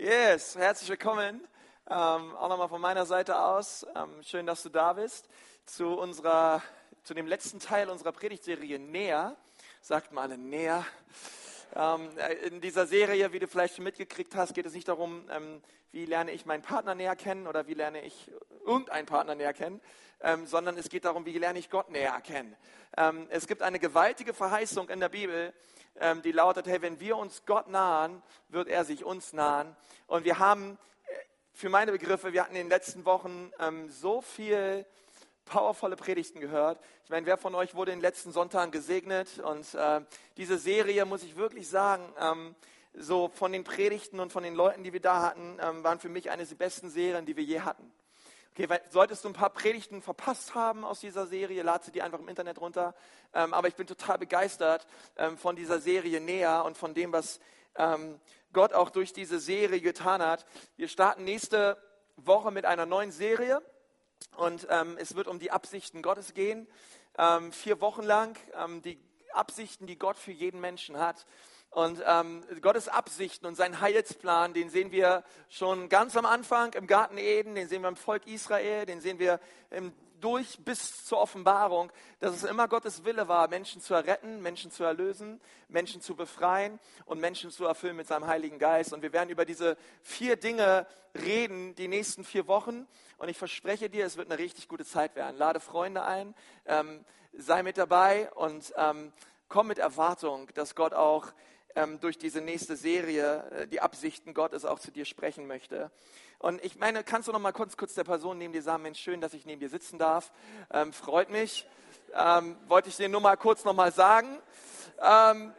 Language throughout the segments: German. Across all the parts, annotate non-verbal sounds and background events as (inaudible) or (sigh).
Yes, herzlich willkommen. Ähm, auch nochmal von meiner Seite aus. Ähm, schön, dass du da bist. Zu, unserer, zu dem letzten Teil unserer Predigtserie Näher. Sagt mal alle näher. Ähm, in dieser Serie, wie du vielleicht schon mitgekriegt hast, geht es nicht darum, ähm, wie lerne ich meinen Partner näher kennen oder wie lerne ich irgendeinen Partner näher kennen, ähm, sondern es geht darum, wie lerne ich Gott näher kennen. Ähm, es gibt eine gewaltige Verheißung in der Bibel, die lautet, hey, wenn wir uns Gott nahen, wird er sich uns nahen. Und wir haben, äh, für meine Begriffe, wir hatten in den letzten Wochen ähm, so viel powervolle Predigten gehört. Ich meine, wer von euch wurde in den letzten Sonntagen gesegnet? Und äh, diese Serie, muss ich wirklich sagen, ähm, so von den Predigten und von den Leuten, die wir da hatten, ähm, waren für mich eines der besten Serien, die wir je hatten. Okay, solltest du ein paar Predigten verpasst haben aus dieser Serie, lad sie dir einfach im Internet runter. Ähm, aber ich bin total begeistert ähm, von dieser Serie näher und von dem, was ähm, Gott auch durch diese Serie getan hat. Wir starten nächste Woche mit einer neuen Serie und ähm, es wird um die Absichten Gottes gehen. Ähm, vier Wochen lang ähm, die Absichten, die Gott für jeden Menschen hat. Und ähm, Gottes Absichten und sein Heilsplan, den sehen wir schon ganz am Anfang im Garten Eden, den sehen wir im Volk Israel, den sehen wir im, durch bis zur Offenbarung, dass es immer Gottes Wille war, Menschen zu erretten, Menschen zu erlösen, Menschen zu befreien und Menschen zu erfüllen mit seinem Heiligen Geist. Und wir werden über diese vier Dinge reden, die nächsten vier Wochen. Und ich verspreche dir, es wird eine richtig gute Zeit werden. Lade Freunde ein, ähm, sei mit dabei und ähm, komm mit Erwartung, dass Gott auch ähm, durch diese nächste Serie äh, die Absichten Gottes auch zu dir sprechen möchte. Und ich meine, kannst du noch mal kurz, kurz der Person neben dir sagen, Mensch, schön, dass ich neben dir sitzen darf. Ähm, freut mich. Ähm, wollte ich dir nur mal kurz noch mal sagen. Ähm,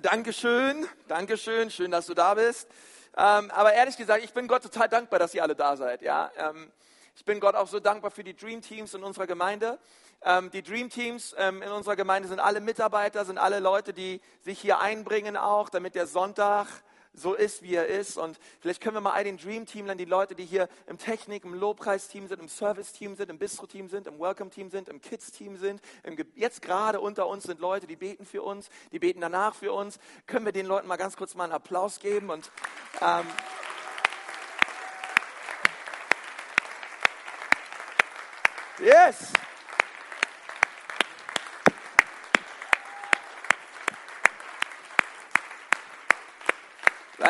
Dankeschön, Dankeschön, schön, dass du da bist. Ähm, aber ehrlich gesagt, ich bin Gott total dankbar, dass ihr alle da seid. Ja? Ähm, ich bin Gott auch so dankbar für die Dream Teams in unserer Gemeinde. Ähm, die Dream Teams ähm, in unserer Gemeinde sind alle Mitarbeiter, sind alle Leute, die sich hier einbringen auch, damit der Sonntag so ist, wie er ist. Und vielleicht können wir mal all den Dream-Teamlern, die Leute, die hier im Technik, im Lobpreisteam sind, im Service-Team sind, im Bistro-Team sind, im Welcome-Team sind, im Kids-Team sind, im jetzt gerade unter uns sind Leute, die beten für uns, die beten danach für uns. Können wir den Leuten mal ganz kurz mal einen Applaus geben und ähm, Yes!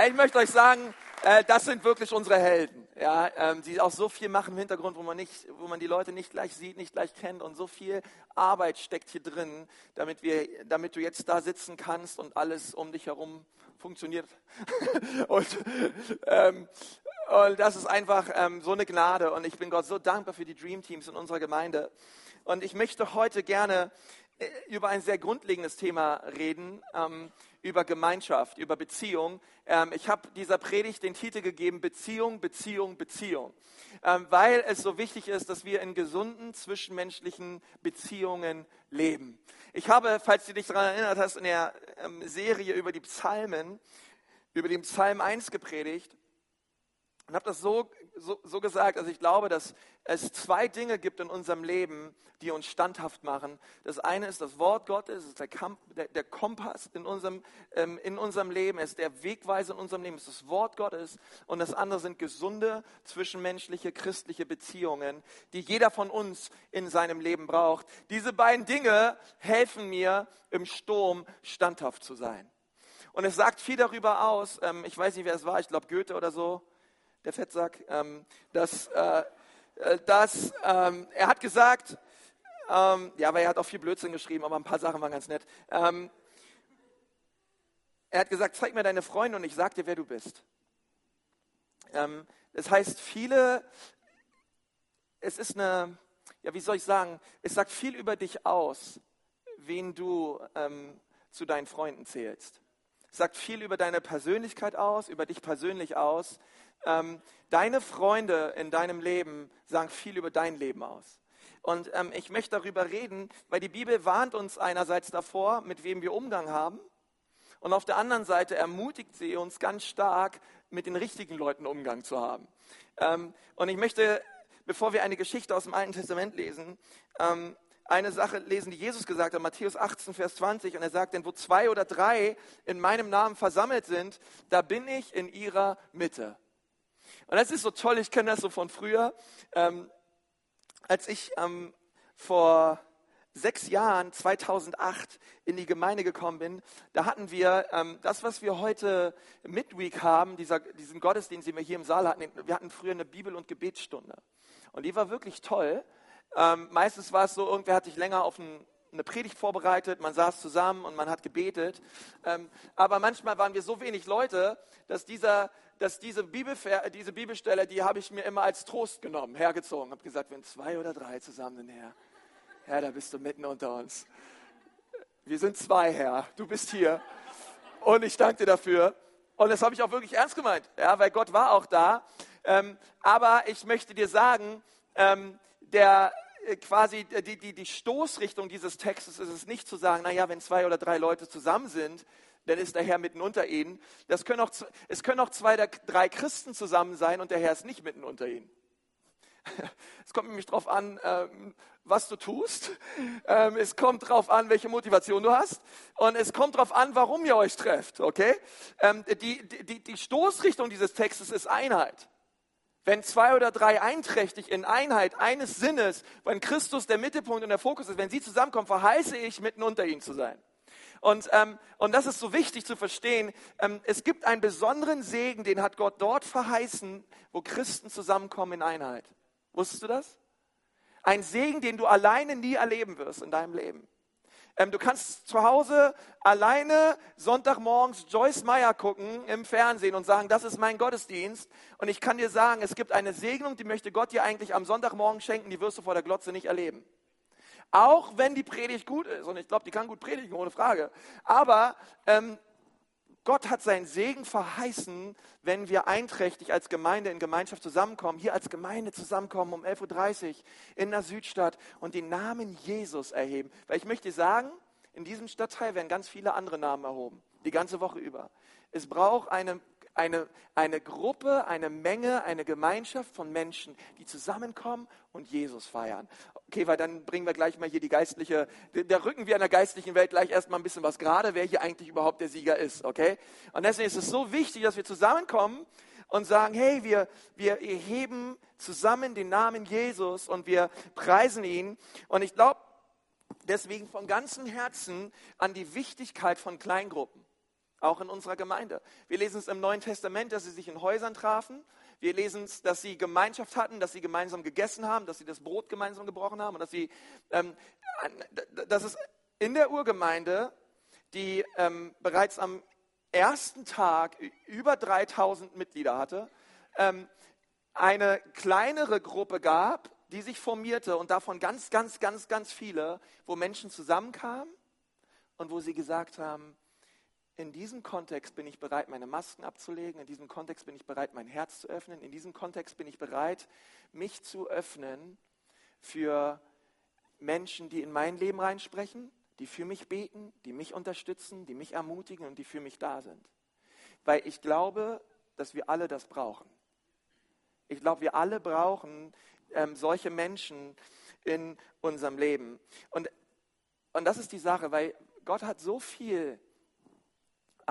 Ich möchte euch sagen, äh, das sind wirklich unsere Helden, ja, ähm, die auch so viel machen im Hintergrund, wo man, nicht, wo man die Leute nicht gleich sieht, nicht gleich kennt und so viel Arbeit steckt hier drin, damit, wir, damit du jetzt da sitzen kannst und alles um dich herum funktioniert. (laughs) und, ähm, und das ist einfach ähm, so eine Gnade und ich bin Gott so dankbar für die Dream Teams in unserer Gemeinde. Und ich möchte heute gerne äh, über ein sehr grundlegendes Thema reden, ähm, über Gemeinschaft, über Beziehung. Ähm, ich habe dieser Predigt den Titel gegeben, Beziehung, Beziehung, Beziehung, ähm, weil es so wichtig ist, dass wir in gesunden zwischenmenschlichen Beziehungen leben. Ich habe, falls du dich daran erinnert hast, in der ähm, Serie über die Psalmen, über den Psalm 1 gepredigt und habe das so, so, so gesagt, also ich glaube, dass es zwei Dinge gibt in unserem Leben, die uns standhaft machen. Das eine ist das Wort Gottes, ist der, Kamp, der, der Kompass in unserem, ähm, in unserem Leben, ist der Wegweiser in unserem Leben, ist das Wort Gottes. Und das andere sind gesunde zwischenmenschliche, christliche Beziehungen, die jeder von uns in seinem Leben braucht. Diese beiden Dinge helfen mir, im Sturm standhaft zu sein. Und es sagt viel darüber aus, ähm, ich weiß nicht, wer es war, ich glaube Goethe oder so, der Fettsack, ähm, dass, äh, äh, dass ähm, er hat gesagt, ähm, ja, aber er hat auch viel Blödsinn geschrieben, aber ein paar Sachen waren ganz nett. Ähm, er hat gesagt, zeig mir deine Freunde und ich sag dir, wer du bist. Ähm, das heißt, viele, es ist eine, ja, wie soll ich sagen, es sagt viel über dich aus, wen du ähm, zu deinen Freunden zählst. Es sagt viel über deine Persönlichkeit aus, über dich persönlich aus, ähm, deine Freunde in deinem Leben sagen viel über dein Leben aus. Und ähm, ich möchte darüber reden, weil die Bibel warnt uns einerseits davor, mit wem wir Umgang haben. Und auf der anderen Seite ermutigt sie uns ganz stark, mit den richtigen Leuten Umgang zu haben. Ähm, und ich möchte, bevor wir eine Geschichte aus dem Alten Testament lesen, ähm, eine Sache lesen, die Jesus gesagt hat, Matthäus 18, Vers 20. Und er sagt, denn wo zwei oder drei in meinem Namen versammelt sind, da bin ich in ihrer Mitte. Und das ist so toll, ich kenne das so von früher. Ähm, als ich ähm, vor sechs Jahren, 2008, in die Gemeinde gekommen bin, da hatten wir ähm, das, was wir heute Midweek haben, dieser, diesen Gottesdienst, den wir hier im Saal hatten. Wir hatten früher eine Bibel- und Gebetsstunde. Und die war wirklich toll. Ähm, meistens war es so, irgendwer hat sich länger auf ein, eine Predigt vorbereitet, man saß zusammen und man hat gebetet. Ähm, aber manchmal waren wir so wenig Leute, dass, dieser, dass diese, Bibelver diese Bibelstelle, die habe ich mir immer als Trost genommen, hergezogen. Habe gesagt, wenn zwei oder drei zusammen sind, Herr, Herr, da bist du mitten unter uns. Wir sind zwei, Herr. Du bist hier. Und ich danke dir dafür. Und das habe ich auch wirklich ernst gemeint, ja, weil Gott war auch da. Ähm, aber ich möchte dir sagen, ähm, der äh, quasi die, die, die Stoßrichtung dieses Textes ist es nicht zu sagen, naja, wenn zwei oder drei Leute zusammen sind, dann ist der Herr mitten unter ihnen. Das können auch, es können auch zwei, drei Christen zusammen sein und der Herr ist nicht mitten unter ihnen. (laughs) Es kommt nämlich darauf an, ähm, was du tust. Ähm, es kommt darauf an, welche Motivation du hast. Und es kommt darauf an, warum ihr euch trefft. Okay? Ähm, die, die, die Stoßrichtung dieses Textes ist Einheit. Wenn zwei oder drei einträchtig in Einheit eines Sinnes, wenn Christus der Mittelpunkt und der Fokus ist, wenn sie zusammenkommen, verheiße ich, mitten unter ihnen zu sein. Und, ähm, und das ist so wichtig zu verstehen. Ähm, es gibt einen besonderen Segen, den hat Gott dort verheißen, wo Christen zusammenkommen in Einheit. Wusstest du das? Ein Segen, den du alleine nie erleben wirst in deinem Leben. Ähm, du kannst zu Hause alleine Sonntagmorgens Joyce Meyer gucken im Fernsehen und sagen, das ist mein Gottesdienst. Und ich kann dir sagen, es gibt eine Segnung, die möchte Gott dir eigentlich am Sonntagmorgen schenken, die wirst du vor der Glotze nicht erleben. Auch wenn die Predigt gut ist, und ich glaube, die kann gut predigen, ohne Frage. Aber ähm, Gott hat seinen Segen verheißen, wenn wir einträchtig als Gemeinde in Gemeinschaft zusammenkommen, hier als Gemeinde zusammenkommen um 11.30 Uhr in der Südstadt und den Namen Jesus erheben. Weil ich möchte sagen, in diesem Stadtteil werden ganz viele andere Namen erhoben, die ganze Woche über. Es braucht eine eine, eine Gruppe, eine Menge, eine Gemeinschaft von Menschen, die zusammenkommen und Jesus feiern. Okay, weil dann bringen wir gleich mal hier die geistliche, da rücken wir in der geistlichen Welt gleich erstmal ein bisschen was gerade, wer hier eigentlich überhaupt der Sieger ist, okay? Und deswegen ist es so wichtig, dass wir zusammenkommen und sagen, hey, wir, wir heben zusammen den Namen Jesus und wir preisen ihn. Und ich glaube deswegen von ganzem Herzen an die Wichtigkeit von Kleingruppen auch in unserer Gemeinde. Wir lesen es im Neuen Testament, dass sie sich in Häusern trafen. Wir lesen es, dass sie Gemeinschaft hatten, dass sie gemeinsam gegessen haben, dass sie das Brot gemeinsam gebrochen haben und dass sie, ähm, dass es in der Urgemeinde, die ähm, bereits am ersten Tag über 3000 Mitglieder hatte, ähm, eine kleinere Gruppe gab, die sich formierte und davon ganz, ganz, ganz, ganz viele, wo Menschen zusammenkamen und wo sie gesagt haben, in diesem Kontext bin ich bereit, meine Masken abzulegen. In diesem Kontext bin ich bereit, mein Herz zu öffnen. In diesem Kontext bin ich bereit, mich zu öffnen für Menschen, die in mein Leben reinsprechen, die für mich beten, die mich unterstützen, die mich ermutigen und die für mich da sind. Weil ich glaube, dass wir alle das brauchen. Ich glaube, wir alle brauchen ähm, solche Menschen in unserem Leben. Und, und das ist die Sache, weil Gott hat so viel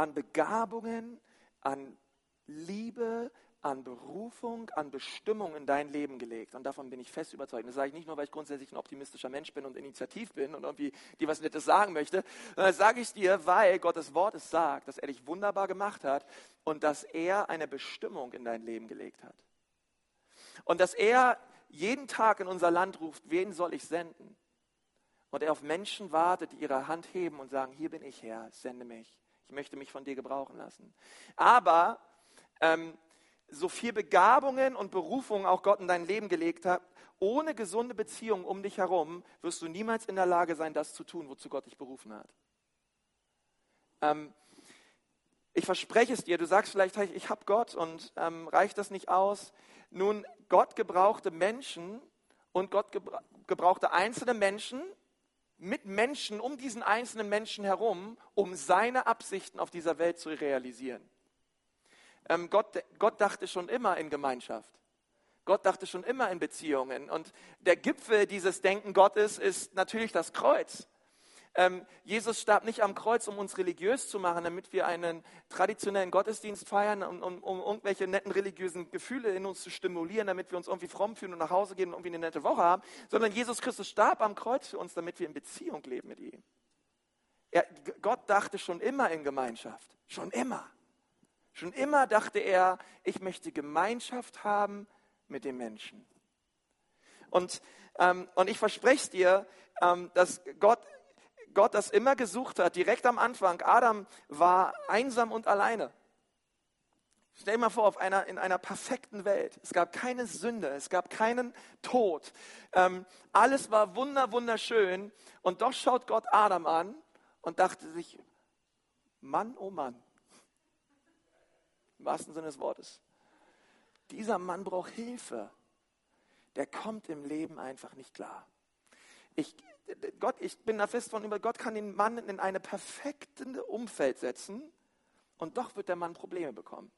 an Begabungen, an Liebe, an Berufung, an Bestimmung in dein Leben gelegt. Und davon bin ich fest überzeugt. Das sage ich nicht nur, weil ich grundsätzlich ein optimistischer Mensch bin und initiativ bin und irgendwie dir was Nettes sagen möchte, das sage ich dir, weil Gottes Wort es sagt, dass er dich wunderbar gemacht hat und dass er eine Bestimmung in dein Leben gelegt hat. Und dass er jeden Tag in unser Land ruft, wen soll ich senden? Und er auf Menschen wartet, die ihre Hand heben und sagen, hier bin ich Herr, sende mich. Ich möchte mich von dir gebrauchen lassen. Aber ähm, so viel Begabungen und Berufungen auch Gott in dein Leben gelegt hat, ohne gesunde Beziehungen um dich herum wirst du niemals in der Lage sein, das zu tun, wozu Gott dich berufen hat. Ähm, ich verspreche es dir, du sagst vielleicht, ich habe Gott und ähm, reicht das nicht aus. Nun, Gott gebrauchte Menschen und Gott gebrauchte einzelne Menschen, mit Menschen, um diesen einzelnen Menschen herum, um seine Absichten auf dieser Welt zu realisieren. Ähm, Gott, Gott dachte schon immer in Gemeinschaft. Gott dachte schon immer in Beziehungen. Und der Gipfel dieses Denken Gottes ist natürlich das Kreuz. Ähm, Jesus starb nicht am Kreuz, um uns religiös zu machen, damit wir einen traditionellen Gottesdienst feiern, um, um, um, irgendwelche netten religiösen Gefühle in uns zu stimulieren, damit wir uns irgendwie fromm fühlen und nach Hause gehen und irgendwie eine nette Woche haben, sondern Jesus Christus starb am Kreuz für uns, damit wir in Beziehung leben mit ihm. Er, Gott dachte schon immer in Gemeinschaft, schon immer. Schon immer dachte er, ich möchte Gemeinschaft haben mit den Menschen. Und, ähm, und ich verspreche dir, ähm, dass Gott Gott das immer gesucht hat, direkt am Anfang. Adam war einsam und alleine. Stell dir mal vor, auf einer, in einer perfekten Welt. Es gab keine Sünde, es gab keinen Tod. Ähm, alles war wunder, wunderschön. Und doch schaut Gott Adam an und dachte sich, Mann, oh Mann. Im wahrsten Sinne des Wortes. Dieser Mann braucht Hilfe. Der kommt im Leben einfach nicht klar. Ich, Gott, ich bin da fest von über, Gott kann den Mann in eine perfekte Umfeld setzen und doch wird der Mann Probleme bekommen.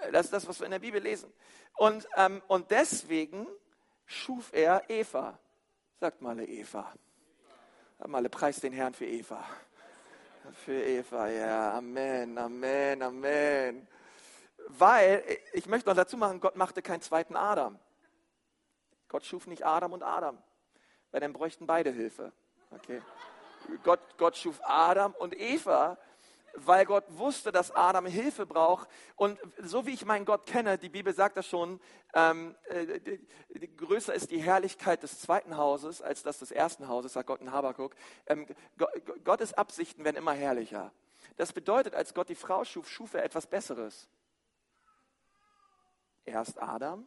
Äh, das ist das, was wir in der Bibel lesen. Und, ähm, und deswegen schuf er Eva. Sagt mal Eva. Mal preis den Herrn für Eva. Für Eva, ja. Amen, Amen, Amen. Weil, ich möchte noch dazu machen, Gott machte keinen zweiten Adam. Gott schuf nicht Adam und Adam weil dann bräuchten beide Hilfe. Okay. Gott, Gott schuf Adam und Eva, weil Gott wusste, dass Adam Hilfe braucht. Und so wie ich meinen Gott kenne, die Bibel sagt das schon, ähm, äh, die, die, größer ist die Herrlichkeit des zweiten Hauses als das des ersten Hauses, sagt Gott in Habakuk. Ähm, Gottes Absichten werden immer herrlicher. Das bedeutet, als Gott die Frau schuf, schuf er etwas Besseres. Erst Adam,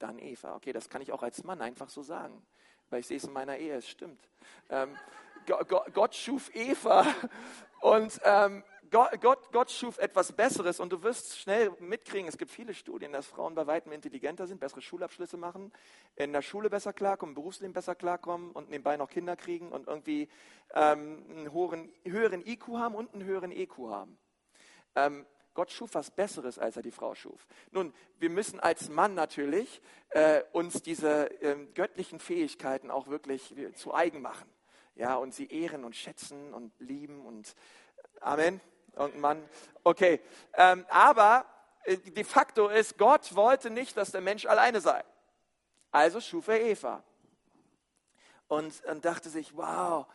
dann Eva. Okay, das kann ich auch als Mann einfach so sagen weil ich sehe es in meiner Ehe, es stimmt. Ähm, Gott, Gott, schuf Eva und ähm, Gott, Gott, Gott, schuf etwas Besseres und du wirst schnell mitkriegen, es gibt viele Studien, dass Frauen bei weitem intelligenter sind, bessere Schulabschlüsse machen, in der Schule besser klarkommen, im Berufsleben besser klarkommen und nebenbei noch Kinder kriegen und irgendwie ähm, einen höheren, höheren IQ haben und einen höheren EQ haben. Ähm, Gott schuf was Besseres, als er die Frau schuf. Nun, wir müssen als Mann natürlich äh, uns diese äh, göttlichen Fähigkeiten auch wirklich zu eigen machen. Ja, und sie ehren und schätzen und lieben und äh, Amen. Und Mann, okay. Ähm, aber äh, de facto ist, Gott wollte nicht, dass der Mensch alleine sei. Also schuf er Eva. Und, und dachte sich, wow,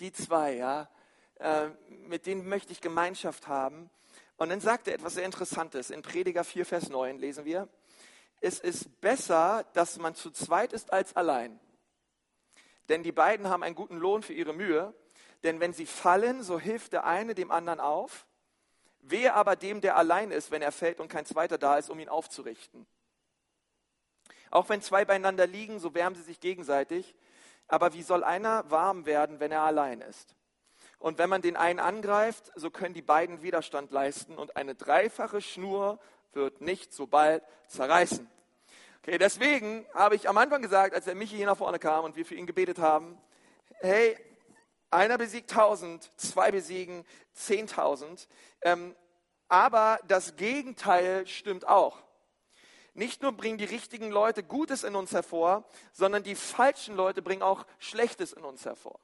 die zwei, ja, äh, mit denen möchte ich Gemeinschaft haben. Und dann sagt er etwas sehr Interessantes. In Prediger 4, Vers 9 lesen wir, es ist besser, dass man zu zweit ist als allein. Denn die beiden haben einen guten Lohn für ihre Mühe. Denn wenn sie fallen, so hilft der eine dem anderen auf. Wehe aber dem, der allein ist, wenn er fällt und kein zweiter da ist, um ihn aufzurichten. Auch wenn zwei beieinander liegen, so wärmen sie sich gegenseitig. Aber wie soll einer warm werden, wenn er allein ist? Und wenn man den einen angreift, so können die beiden Widerstand leisten und eine dreifache Schnur wird nicht so bald zerreißen. Okay, deswegen habe ich am Anfang gesagt, als der Michi hier nach vorne kam und wir für ihn gebetet haben, hey, einer besiegt tausend, zwei besiegen zehntausend. Ähm, aber das Gegenteil stimmt auch. Nicht nur bringen die richtigen Leute Gutes in uns hervor, sondern die falschen Leute bringen auch Schlechtes in uns hervor.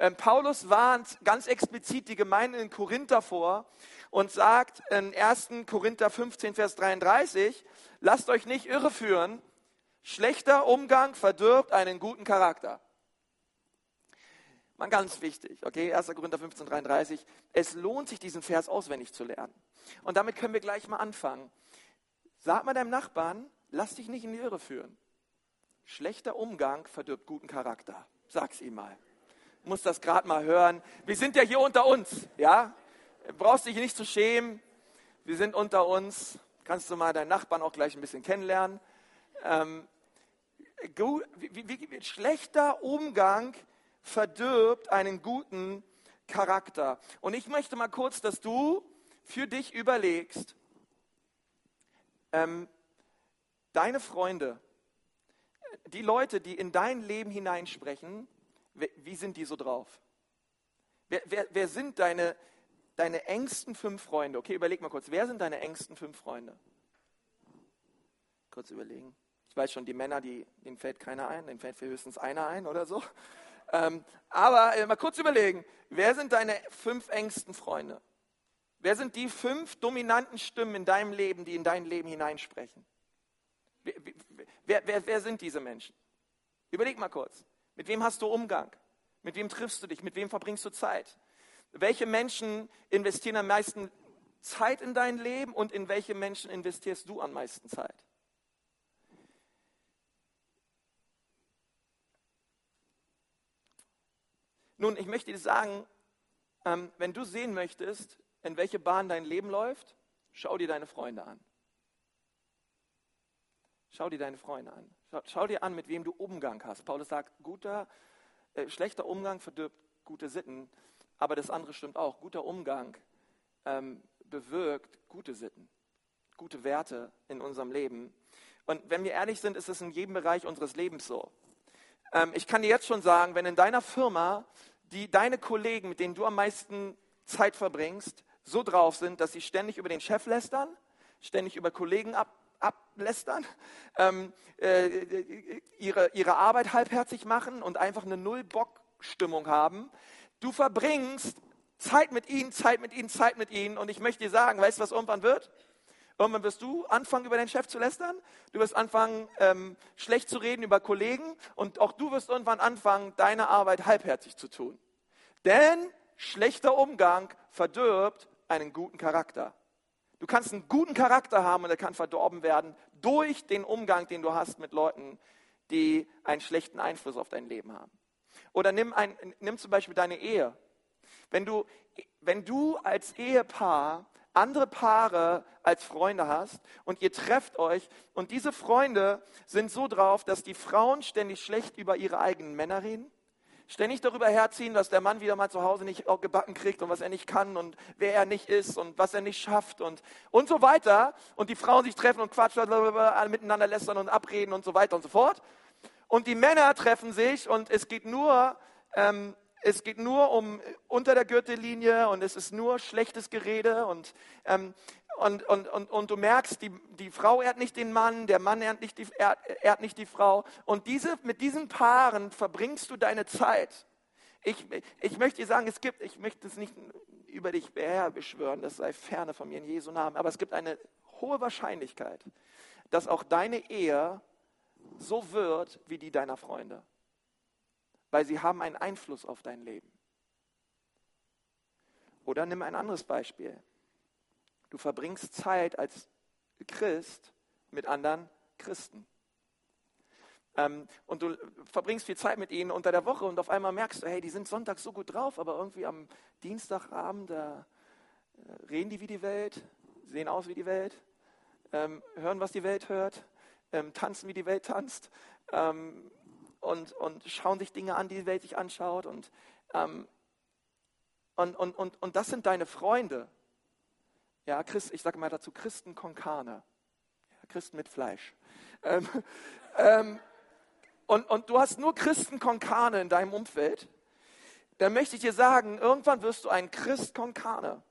Ähm, Paulus warnt ganz explizit die Gemeinde in Korinther vor und sagt in 1. Korinther 15, Vers 33, lasst euch nicht irreführen, schlechter Umgang verdirbt einen guten Charakter. Man ganz wichtig, okay, 1. Korinther 15, 33. Es lohnt sich, diesen Vers auswendig zu lernen. Und damit können wir gleich mal anfangen. Sag mal deinem Nachbarn, lass dich nicht in die Irre führen. Schlechter Umgang verdirbt guten Charakter. Sag's ihm mal muss das gerade mal hören. Wir sind ja hier unter uns, ja? Brauchst dich nicht zu schämen. Wir sind unter uns. Kannst du mal deinen Nachbarn auch gleich ein bisschen kennenlernen. Ähm, wie, wie, wie, schlechter Umgang verdirbt einen guten Charakter. Und ich möchte mal kurz, dass du für dich überlegst, ähm, deine Freunde, die Leute, die in dein Leben hineinsprechen, wie sind die so drauf? Wer, wer, wer sind deine, deine engsten fünf Freunde? Okay, überleg mal kurz. Wer sind deine engsten fünf Freunde? Kurz überlegen. Ich weiß schon, die Männer, die, denen fällt keiner ein, denen fällt höchstens einer ein oder so. (laughs) Ähm, aber äh, mal kurz überlegen, wer sind deine fünf engsten Freunde? Wer sind die fünf dominanten Stimmen in deinem Leben, die in dein Leben hineinsprechen? Wer, wer, wer, wer sind diese Menschen? Überleg mal kurz. Mit wem hast du Umgang? Mit wem triffst du dich? Mit wem verbringst du Zeit? Welche Menschen investieren am meisten Zeit in dein Leben und in welche Menschen investierst du am meisten Zeit? Nun, ich möchte dir sagen, ähm, wenn du sehen möchtest, in welche Bahn dein Leben läuft, schau dir deine Freunde an. Schau dir deine Freunde an. Schau, schau dir an, mit wem du Umgang hast. Paulus sagt, guter, äh, schlechter Umgang verdirbt gute Sitten, aber das andere stimmt auch. Guter Umgang ähm, bewirkt gute Sitten, gute Werte in unserem Leben. Und wenn wir ehrlich sind, ist es in jedem Bereich unseres Lebens so. Ähm, ich kann dir jetzt schon sagen, wenn in deiner Firma die deine Kollegen, mit denen du am meisten Zeit verbringst, so drauf sind, dass sie ständig über den Chef lästern, ständig über Kollegen ab, ablästern, ähm, äh, ihre, ihre Arbeit halbherzig machen und einfach eine Null-Bock-Stimmung haben. Du verbringst Zeit mit ihnen, Zeit mit ihnen, Zeit mit ihnen. Und ich möchte dir sagen, weißt du, was irgendwann wird? Irgendwann wirst du anfangen, über den Chef zu lästern. Du wirst anfangen, ähm, schlecht zu reden über Kollegen. Und auch du wirst irgendwann anfangen, deine Arbeit halbherzig zu tun. Denn schlechter Umgang verdirbt einen guten Charakter. Du kannst einen guten Charakter haben und er kann verdorben werden durch den Umgang, den du hast mit Leuten, die einen schlechten Einfluss auf dein Leben haben. Oder nimm, ein, nimm zum Beispiel deine Ehe. Wenn du, wenn du als Ehepaar andere Paare als Freunde hast und ihr trefft euch und diese Freunde sind so drauf, dass die Frauen ständig schlecht über ihre eigenen Männer reden, ständig darüber herziehen, was der Mann wieder mal zu Hause nicht gebacken kriegt und was er nicht kann und wer er nicht ist und was er nicht schafft und, und so weiter. Und die Frauen sich treffen und quatschen, miteinander lästern und abreden und so weiter und so fort. Und die Männer treffen sich und es geht nur ähm, es geht nur um unter der Gürtellinie und es ist nur schlechtes Gerede und, ähm, und, und, und, und du merkst, die, die Frau ehrt nicht den Mann, der Mann ehrt nicht die, ehrt, ehrt nicht die Frau. Und diese, mit diesen Paaren verbringst du deine Zeit. Ich, ich möchte dir sagen, es gibt, ich möchte es nicht über dich beschwören, das sei ferne von mir in Jesu Namen, aber es gibt eine hohe Wahrscheinlichkeit, dass auch deine Ehe so wird wie die deiner Freunde weil sie haben einen Einfluss auf dein Leben. Oder nimm ein anderes Beispiel. Du verbringst Zeit als Christ mit anderen Christen. Ähm, und du verbringst viel Zeit mit ihnen unter der Woche und auf einmal merkst du, hey, die sind Sonntag so gut drauf, aber irgendwie am Dienstagabend, da äh, reden die wie die Welt, sehen aus wie die Welt, ähm, hören, was die Welt hört, ähm, tanzen, wie die Welt tanzt. Ähm, und, und schauen sich Dinge an, die die Welt sich anschaut. Und, ähm, und, und, und, und das sind deine Freunde. Ja, Christ, ich sage mal dazu Christen Konkane. Ja, Christen mit Fleisch. Ähm, ähm, und, und du hast nur Christen Konkane in deinem Umfeld. Dann möchte ich dir sagen, irgendwann wirst du ein Christ Konkane.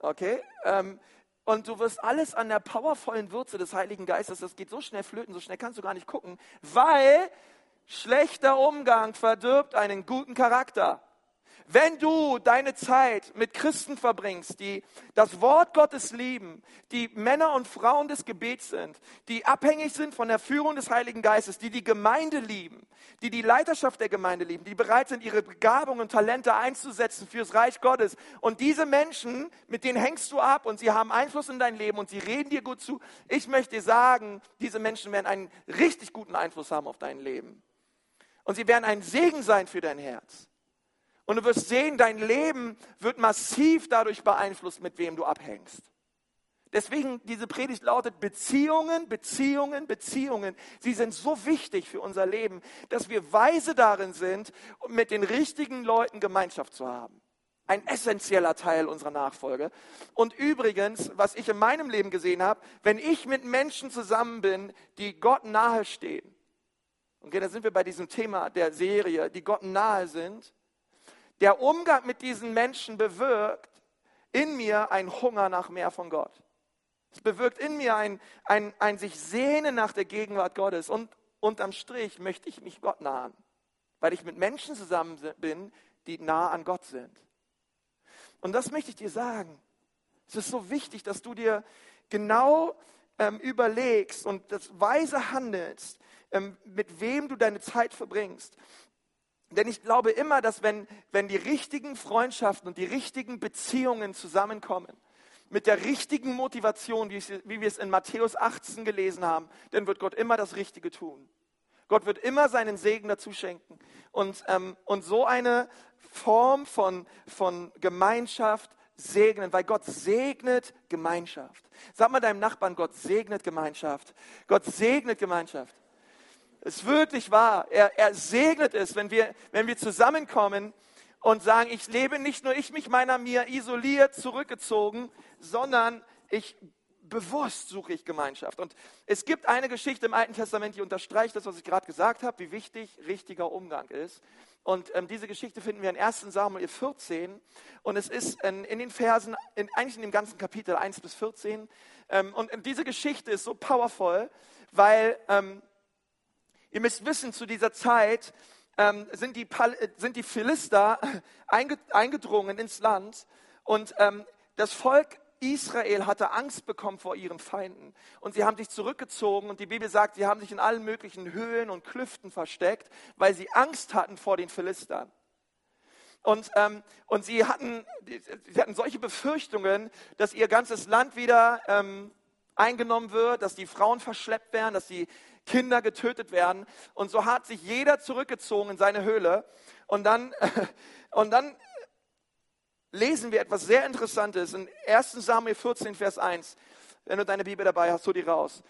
Okay? Ähm, und du wirst alles an der powervollen Würze des Heiligen Geistes, das geht so schnell flöten, so schnell kannst du gar nicht gucken, weil Schlechter Umgang verdirbt einen guten Charakter. Wenn du deine Zeit mit Christen verbringst, die das Wort Gottes lieben, die Männer und Frauen des Gebets sind, die abhängig sind von der Führung des Heiligen Geistes, die die Gemeinde lieben, die die Leiterschaft der Gemeinde lieben, die bereit sind, ihre Begabungen und Talente einzusetzen fürs Reich Gottes. Und diese Menschen, mit denen hängst du ab und sie haben Einfluss in dein Leben und sie reden dir gut zu. Ich möchte dir sagen, diese Menschen werden einen richtig guten Einfluss haben auf dein Leben. Und sie werden ein Segen sein für dein Herz. Und du wirst sehen, dein Leben wird massiv dadurch beeinflusst, mit wem du abhängst. Deswegen diese Predigt lautet Beziehungen, Beziehungen, Beziehungen. Sie sind so wichtig für unser Leben, dass wir weise darin sind, mit den richtigen Leuten Gemeinschaft zu haben. Ein essentieller Teil unserer Nachfolge. Und übrigens, was ich in meinem Leben gesehen habe, wenn ich mit Menschen zusammen bin, die Gott nahestehen, Okay, da sind wir bei diesem Thema der Serie, die Gott nahe sind. Der Umgang mit diesen Menschen bewirkt in mir einen Hunger nach mehr von Gott. Es bewirkt in mir ein, ein, ein sich sehnen nach der Gegenwart Gottes. Und unterm Strich möchte ich mich Gott nahen, weil ich mit Menschen zusammen bin, die nah an Gott sind. Und das möchte ich dir sagen. Es ist so wichtig, dass du dir genau ähm, überlegst und das weise handelst, ähm, mit wem du deine Zeit verbringst. Denn ich glaube immer, dass wenn, wenn die richtigen Freundschaften und die richtigen Beziehungen zusammenkommen, mit der richtigen Motivation, wie, wie wir es in Matthäus 18 gelesen haben, dann wird Gott immer das Richtige tun. Gott wird immer seinen Segen dazu schenken. Und, ähm, und so eine Form von, von Gemeinschaft segnen, weil Gott segnet Gemeinschaft. Sag mal deinem Nachbarn, Gott segnet Gemeinschaft. Gott segnet Gemeinschaft. Es ist wirklich wahr. Er, er segnet es, wenn wir, wenn wir zusammenkommen und sagen, ich lebe nicht nur ich mich meiner mir isoliert, zurückgezogen, sondern ich bewusst suche ich Gemeinschaft. Und es gibt eine Geschichte im Alten Testament, die unterstreicht das, was ich gerade gesagt habe, wie wichtig richtiger Umgang ist. Und ähm, diese Geschichte finden wir in 1 Samuel 14. Und es ist in, in den Versen, in, eigentlich in dem ganzen Kapitel 1 bis 14. Ähm, und diese Geschichte ist so powerful, weil ähm, Ihr müsst wissen, zu dieser Zeit ähm, sind, die sind die Philister (laughs) eingedrungen ins Land und ähm, das Volk Israel hatte Angst bekommen vor ihren Feinden und sie haben sich zurückgezogen und die Bibel sagt, sie haben sich in allen möglichen Höhlen und Klüften versteckt, weil sie Angst hatten vor den Philistern. Und, ähm, und sie, hatten, sie hatten solche Befürchtungen, dass ihr ganzes Land wieder ähm, eingenommen wird, dass die Frauen verschleppt werden, dass die Kinder getötet werden. Und so hat sich jeder zurückgezogen in seine Höhle. Und dann, (laughs) und dann lesen wir etwas sehr Interessantes in 1 Samuel 14, Vers 1. Wenn du deine Bibel dabei hast, hol die raus.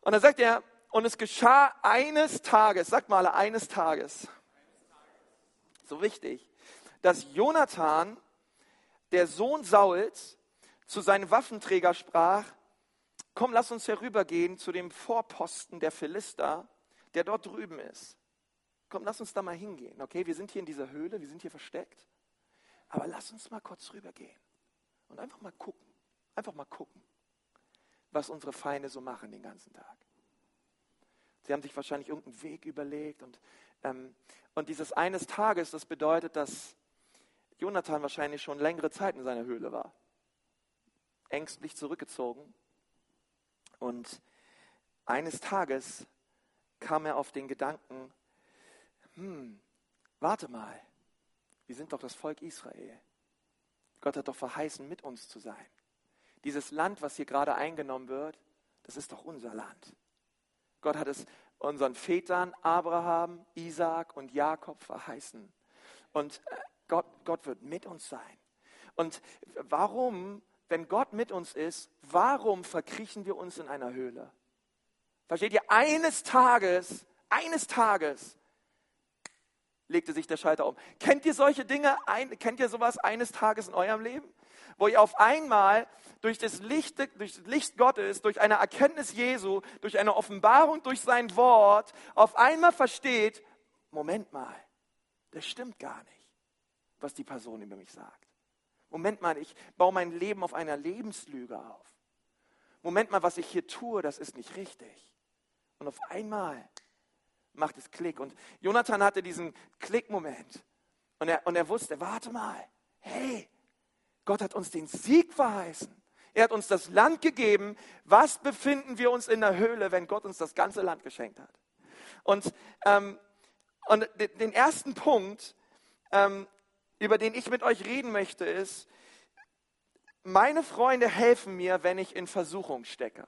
Und dann sagt er, und es geschah eines Tages, sag mal eines Tages, so wichtig, dass Jonathan, der Sohn Sauls, zu seinem Waffenträger sprach, komm, lass uns herübergehen zu dem Vorposten der Philister, der dort drüben ist. Komm, lass uns da mal hingehen. Okay, wir sind hier in dieser Höhle, wir sind hier versteckt. Aber lass uns mal kurz rübergehen und einfach mal gucken. Einfach mal gucken, was unsere Feinde so machen den ganzen Tag. Sie haben sich wahrscheinlich irgendeinen Weg überlegt und, ähm, und dieses eines Tages, das bedeutet, dass Jonathan wahrscheinlich schon längere Zeit in seiner Höhle war. Ängstlich zurückgezogen und eines Tages kam er auf den Gedanken, hm, warte mal, wir sind doch das Volk Israel. Gott hat doch verheißen, mit uns zu sein. Dieses Land, was hier gerade eingenommen wird, das ist doch unser Land. Gott hat es unseren Vätern Abraham, Isaak und Jakob verheißen. Und äh, Gott, Gott wird mit uns sein. Und warum wenn Gott mit uns ist, warum verkriechen wir uns in einer Höhle? Versteht ihr? Eines Tages, eines Tages legte sich der Schalter um. Kennt ihr solche Dinge? Ein, kennt ihr sowas eines Tages in eurem Leben? Wo ihr auf einmal durch das, Licht, durch das Licht Gottes, durch eine Erkenntnis Jesu, durch eine Offenbarung durch sein Wort, auf einmal versteht, Moment mal, das stimmt gar nicht, was die Person über mich sagt. Moment mal, ich baue mein Leben auf einer Lebenslüge auf. Moment mal, was ich hier tue, das ist nicht richtig. Und auf einmal macht es Klick. Und Jonathan hatte diesen Klickmoment. Und er, und er wusste, warte mal, hey, Gott hat uns den Sieg verheißen. Er hat uns das Land gegeben. Was befinden wir uns in der Höhle, wenn Gott uns das ganze Land geschenkt hat? Und, ähm, und den ersten Punkt, ähm, über den ich mit euch reden möchte, ist, meine Freunde helfen mir, wenn ich in Versuchung stecke.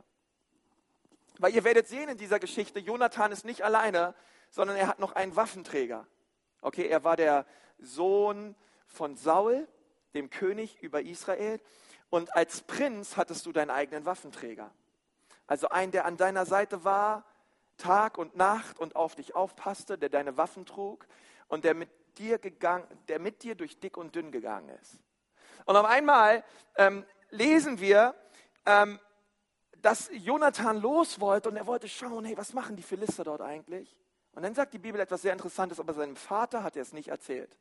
Weil ihr werdet sehen in dieser Geschichte, Jonathan ist nicht alleine, sondern er hat noch einen Waffenträger. Okay, er war der Sohn von Saul, dem König über Israel. Und als Prinz hattest du deinen eigenen Waffenträger. Also einen, der an deiner Seite war, Tag und Nacht und auf dich aufpasste, der deine Waffen trug und der mit dir gegangen, der mit dir durch dick und dünn gegangen ist. Und auf einmal ähm, lesen wir, ähm, dass Jonathan los wollte und er wollte schauen, hey, was machen die Philister dort eigentlich? Und dann sagt die Bibel etwas sehr Interessantes, aber seinem Vater hat er es nicht erzählt.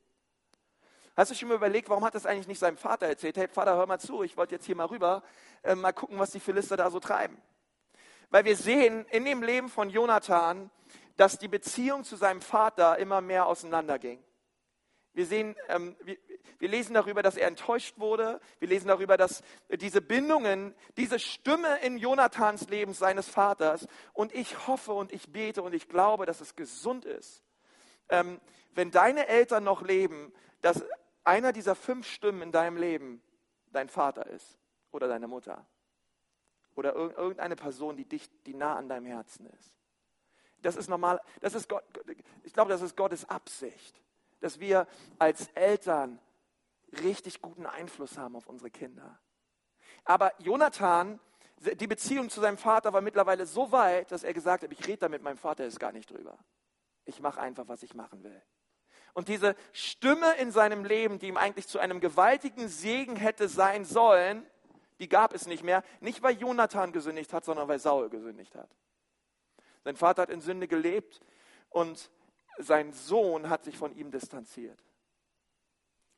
Hast du schon mal überlegt, warum hat das eigentlich nicht seinem Vater erzählt? Hey, Vater, hör mal zu, ich wollte jetzt hier mal rüber, äh, mal gucken, was die Philister da so treiben. Weil wir sehen in dem Leben von Jonathan, dass die Beziehung zu seinem Vater immer mehr auseinanderging. Wir sehen, ähm, wir, wir lesen darüber, dass er enttäuscht wurde. Wir lesen darüber, dass diese Bindungen, diese Stimme in Jonathans Leben seines Vaters, und ich hoffe und ich bete und ich glaube, dass es gesund ist, ähm, wenn deine Eltern noch leben, dass einer dieser fünf Stimmen in deinem Leben dein Vater ist oder deine Mutter oder irgendeine Person, die dich, die nah an deinem Herzen ist. Das ist normal, das ist Gott, ich glaube, das ist Gottes Absicht, dass wir als Eltern richtig guten Einfluss haben auf unsere Kinder. Aber Jonathan, die Beziehung zu seinem Vater war mittlerweile so weit, dass er gesagt hat, ich rede da mit meinem Vater ist gar nicht drüber. Ich mache einfach, was ich machen will. Und diese Stimme in seinem Leben, die ihm eigentlich zu einem gewaltigen Segen hätte sein sollen, die gab es nicht mehr. Nicht weil Jonathan gesündigt hat, sondern weil Saul gesündigt hat. Sein Vater hat in Sünde gelebt und sein Sohn hat sich von ihm distanziert.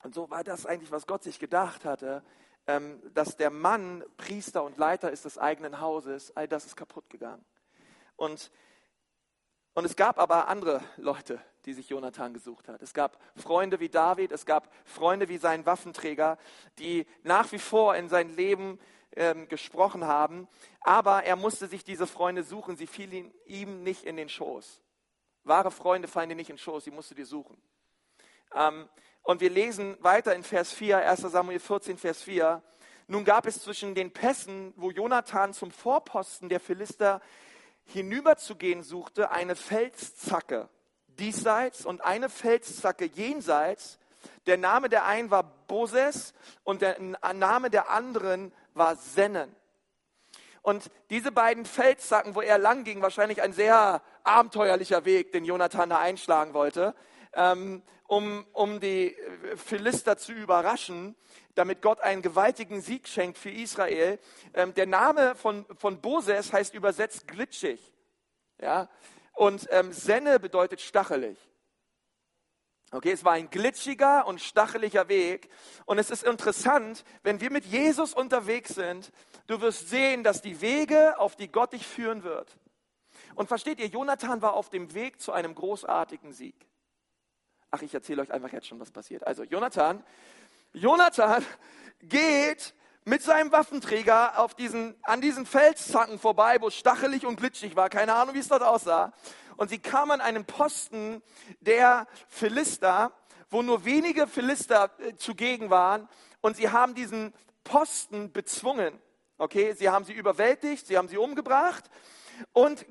Und so war das eigentlich, was Gott sich gedacht hatte, ähm, dass der Mann Priester und Leiter ist des eigenen Hauses. All das ist kaputt gegangen. Und, und es gab aber andere Leute, die sich Jonathan gesucht hat. Es gab Freunde wie David, es gab Freunde wie sein Waffenträger, die nach wie vor in sein Leben ähm, gesprochen haben. Aber er musste sich diese Freunde suchen. Sie fielen ihm nicht in den Schoß. Wahre Freunde fallen dir nicht in den Schoß, sie musst du dir suchen. Ähm, und wir lesen weiter in Vers 4, 1 Samuel 14, Vers 4. Nun gab es zwischen den Pässen, wo Jonathan zum Vorposten der Philister hinüberzugehen suchte, eine Felszacke diesseits und eine Felszacke jenseits. Der Name der einen war Boses und der Name der anderen war Sennen. Und diese beiden Felszacken, wo er lang ging, wahrscheinlich ein sehr abenteuerlicher Weg, den Jonathan da einschlagen wollte, ähm, um, um die Philister zu überraschen, damit Gott einen gewaltigen Sieg schenkt für Israel. Ähm, der Name von, von Boses heißt übersetzt glitschig. Ja? Und ähm, Senne bedeutet stachelig. Okay, es war ein glitschiger und stacheliger Weg. Und es ist interessant, wenn wir mit Jesus unterwegs sind, du wirst sehen, dass die Wege, auf die Gott dich führen wird. Und versteht ihr, Jonathan war auf dem Weg zu einem großartigen Sieg. Ach, ich erzähle euch einfach jetzt schon, was passiert. Also, Jonathan, Jonathan (laughs) geht mit seinem Waffenträger auf diesen, an diesen Felszacken vorbei, wo es stachelig und glitschig war. Keine Ahnung, wie es dort aussah. Und sie kamen an einen Posten der Philister, wo nur wenige Philister äh, zugegen waren. Und sie haben diesen Posten bezwungen. Okay, sie haben sie überwältigt, sie haben sie umgebracht. Und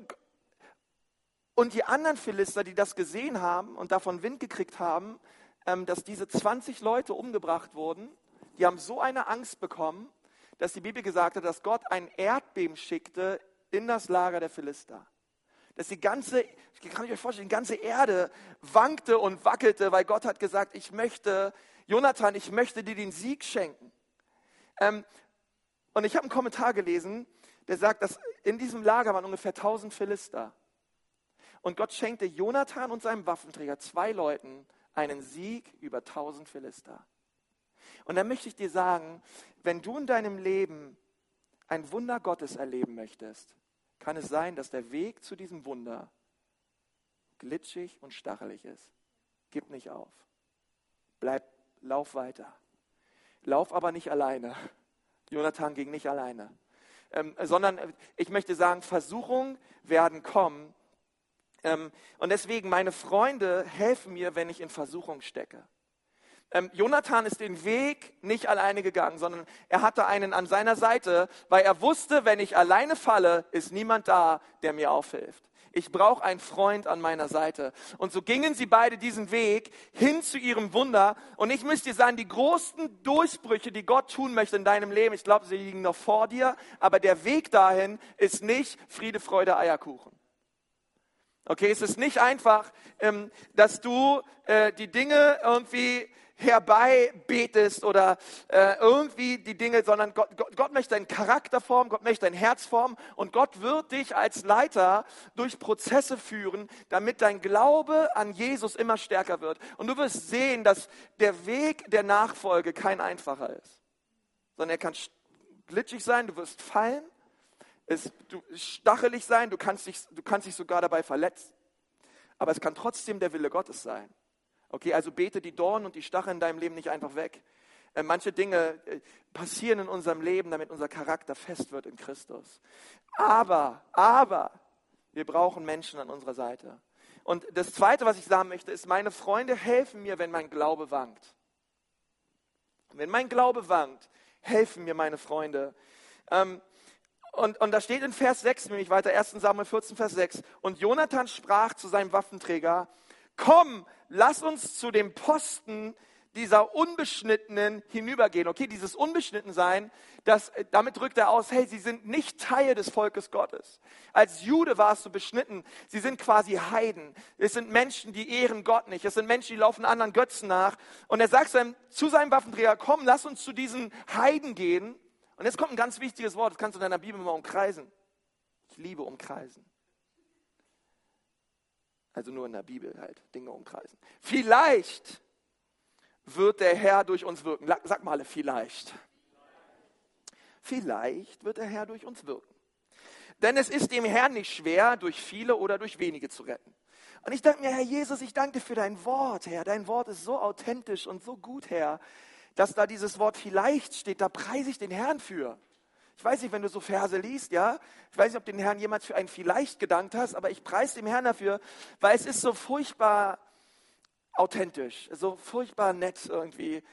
und die anderen Philister, die das gesehen haben und davon Wind gekriegt haben, ähm, dass diese 20 Leute umgebracht wurden, die haben so eine Angst bekommen, dass die Bibel gesagt hat, dass Gott ein Erdbeben schickte in das Lager der Philister. Dass die ganze, ich kann euch vorstellen, die ganze Erde wankte und wackelte, weil Gott hat gesagt, ich möchte, Jonathan, ich möchte dir den Sieg schenken. Ähm, und ich habe einen Kommentar gelesen, der sagt, dass in diesem Lager waren ungefähr 1000 Philister. Und Gott schenkte Jonathan und seinem Waffenträger, zwei Leuten, einen Sieg über tausend Philister. Und dann möchte ich dir sagen, wenn du in deinem Leben ein Wunder Gottes erleben möchtest, kann es sein, dass der Weg zu diesem Wunder glitschig und stachelig ist. Gib nicht auf. Bleib, lauf weiter. Lauf aber nicht alleine. Jonathan ging nicht alleine. Ähm, sondern ich möchte sagen, Versuchungen werden kommen, ähm, und deswegen, meine Freunde helfen mir, wenn ich in Versuchung stecke. Ähm, Jonathan ist den Weg nicht alleine gegangen, sondern er hatte einen an seiner Seite, weil er wusste, wenn ich alleine falle, ist niemand da, der mir aufhilft. Ich brauche einen Freund an meiner Seite. Und so gingen sie beide diesen Weg hin zu ihrem Wunder. Und ich müsste dir sagen, die großen Durchbrüche, die Gott tun möchte in deinem Leben, ich glaube, sie liegen noch vor dir. Aber der Weg dahin ist nicht Friede, Freude, Eierkuchen. Okay, es ist nicht einfach, ähm, dass du äh, die Dinge irgendwie herbeibetest oder äh, irgendwie die Dinge, sondern Gott, Gott, Gott möchte deinen Charakter formen, Gott möchte dein Herz formen und Gott wird dich als Leiter durch Prozesse führen, damit dein Glaube an Jesus immer stärker wird. Und du wirst sehen, dass der Weg der Nachfolge kein einfacher ist, sondern er kann glitschig sein, du wirst fallen, es, du, stachelig sein, du kannst, dich, du kannst dich sogar dabei verletzen. Aber es kann trotzdem der Wille Gottes sein. Okay, also bete die Dornen und die Stacheln in deinem Leben nicht einfach weg. Äh, manche Dinge äh, passieren in unserem Leben, damit unser Charakter fest wird in Christus. Aber, aber, wir brauchen Menschen an unserer Seite. Und das Zweite, was ich sagen möchte, ist, meine Freunde helfen mir, wenn mein Glaube wankt. Wenn mein Glaube wankt, helfen mir meine Freunde. Ähm, und, und da steht in Vers 6, nämlich weiter, 1 Samuel 14, Vers 6. Und Jonathan sprach zu seinem Waffenträger, komm, lass uns zu dem Posten dieser Unbeschnittenen hinübergehen. Okay, dieses Unbeschnittensein, das, damit drückt er aus, hey, sie sind nicht Teil des Volkes Gottes. Als Jude warst du beschnitten. Sie sind quasi Heiden. Es sind Menschen, die ehren Gott nicht. Es sind Menschen, die laufen anderen Götzen nach. Und er sagt seinem, zu seinem Waffenträger, komm, lass uns zu diesen Heiden gehen. Und jetzt kommt ein ganz wichtiges Wort, das kannst du in deiner Bibel mal umkreisen. Ich liebe umkreisen. Also nur in der Bibel halt Dinge umkreisen. Vielleicht wird der Herr durch uns wirken. Sag mal alle, vielleicht. Vielleicht wird der Herr durch uns wirken. Denn es ist dem Herrn nicht schwer, durch viele oder durch wenige zu retten. Und ich danke mir, Herr Jesus, ich danke dir für dein Wort, Herr. Dein Wort ist so authentisch und so gut, Herr, dass da dieses Wort vielleicht steht. Da preise ich den Herrn für. Ich weiß nicht, wenn du so Verse liest, ja, ich weiß nicht, ob du den Herrn jemals für ein vielleicht gedankt hast, aber ich preise dem Herrn dafür, weil es ist so furchtbar authentisch, so furchtbar nett irgendwie.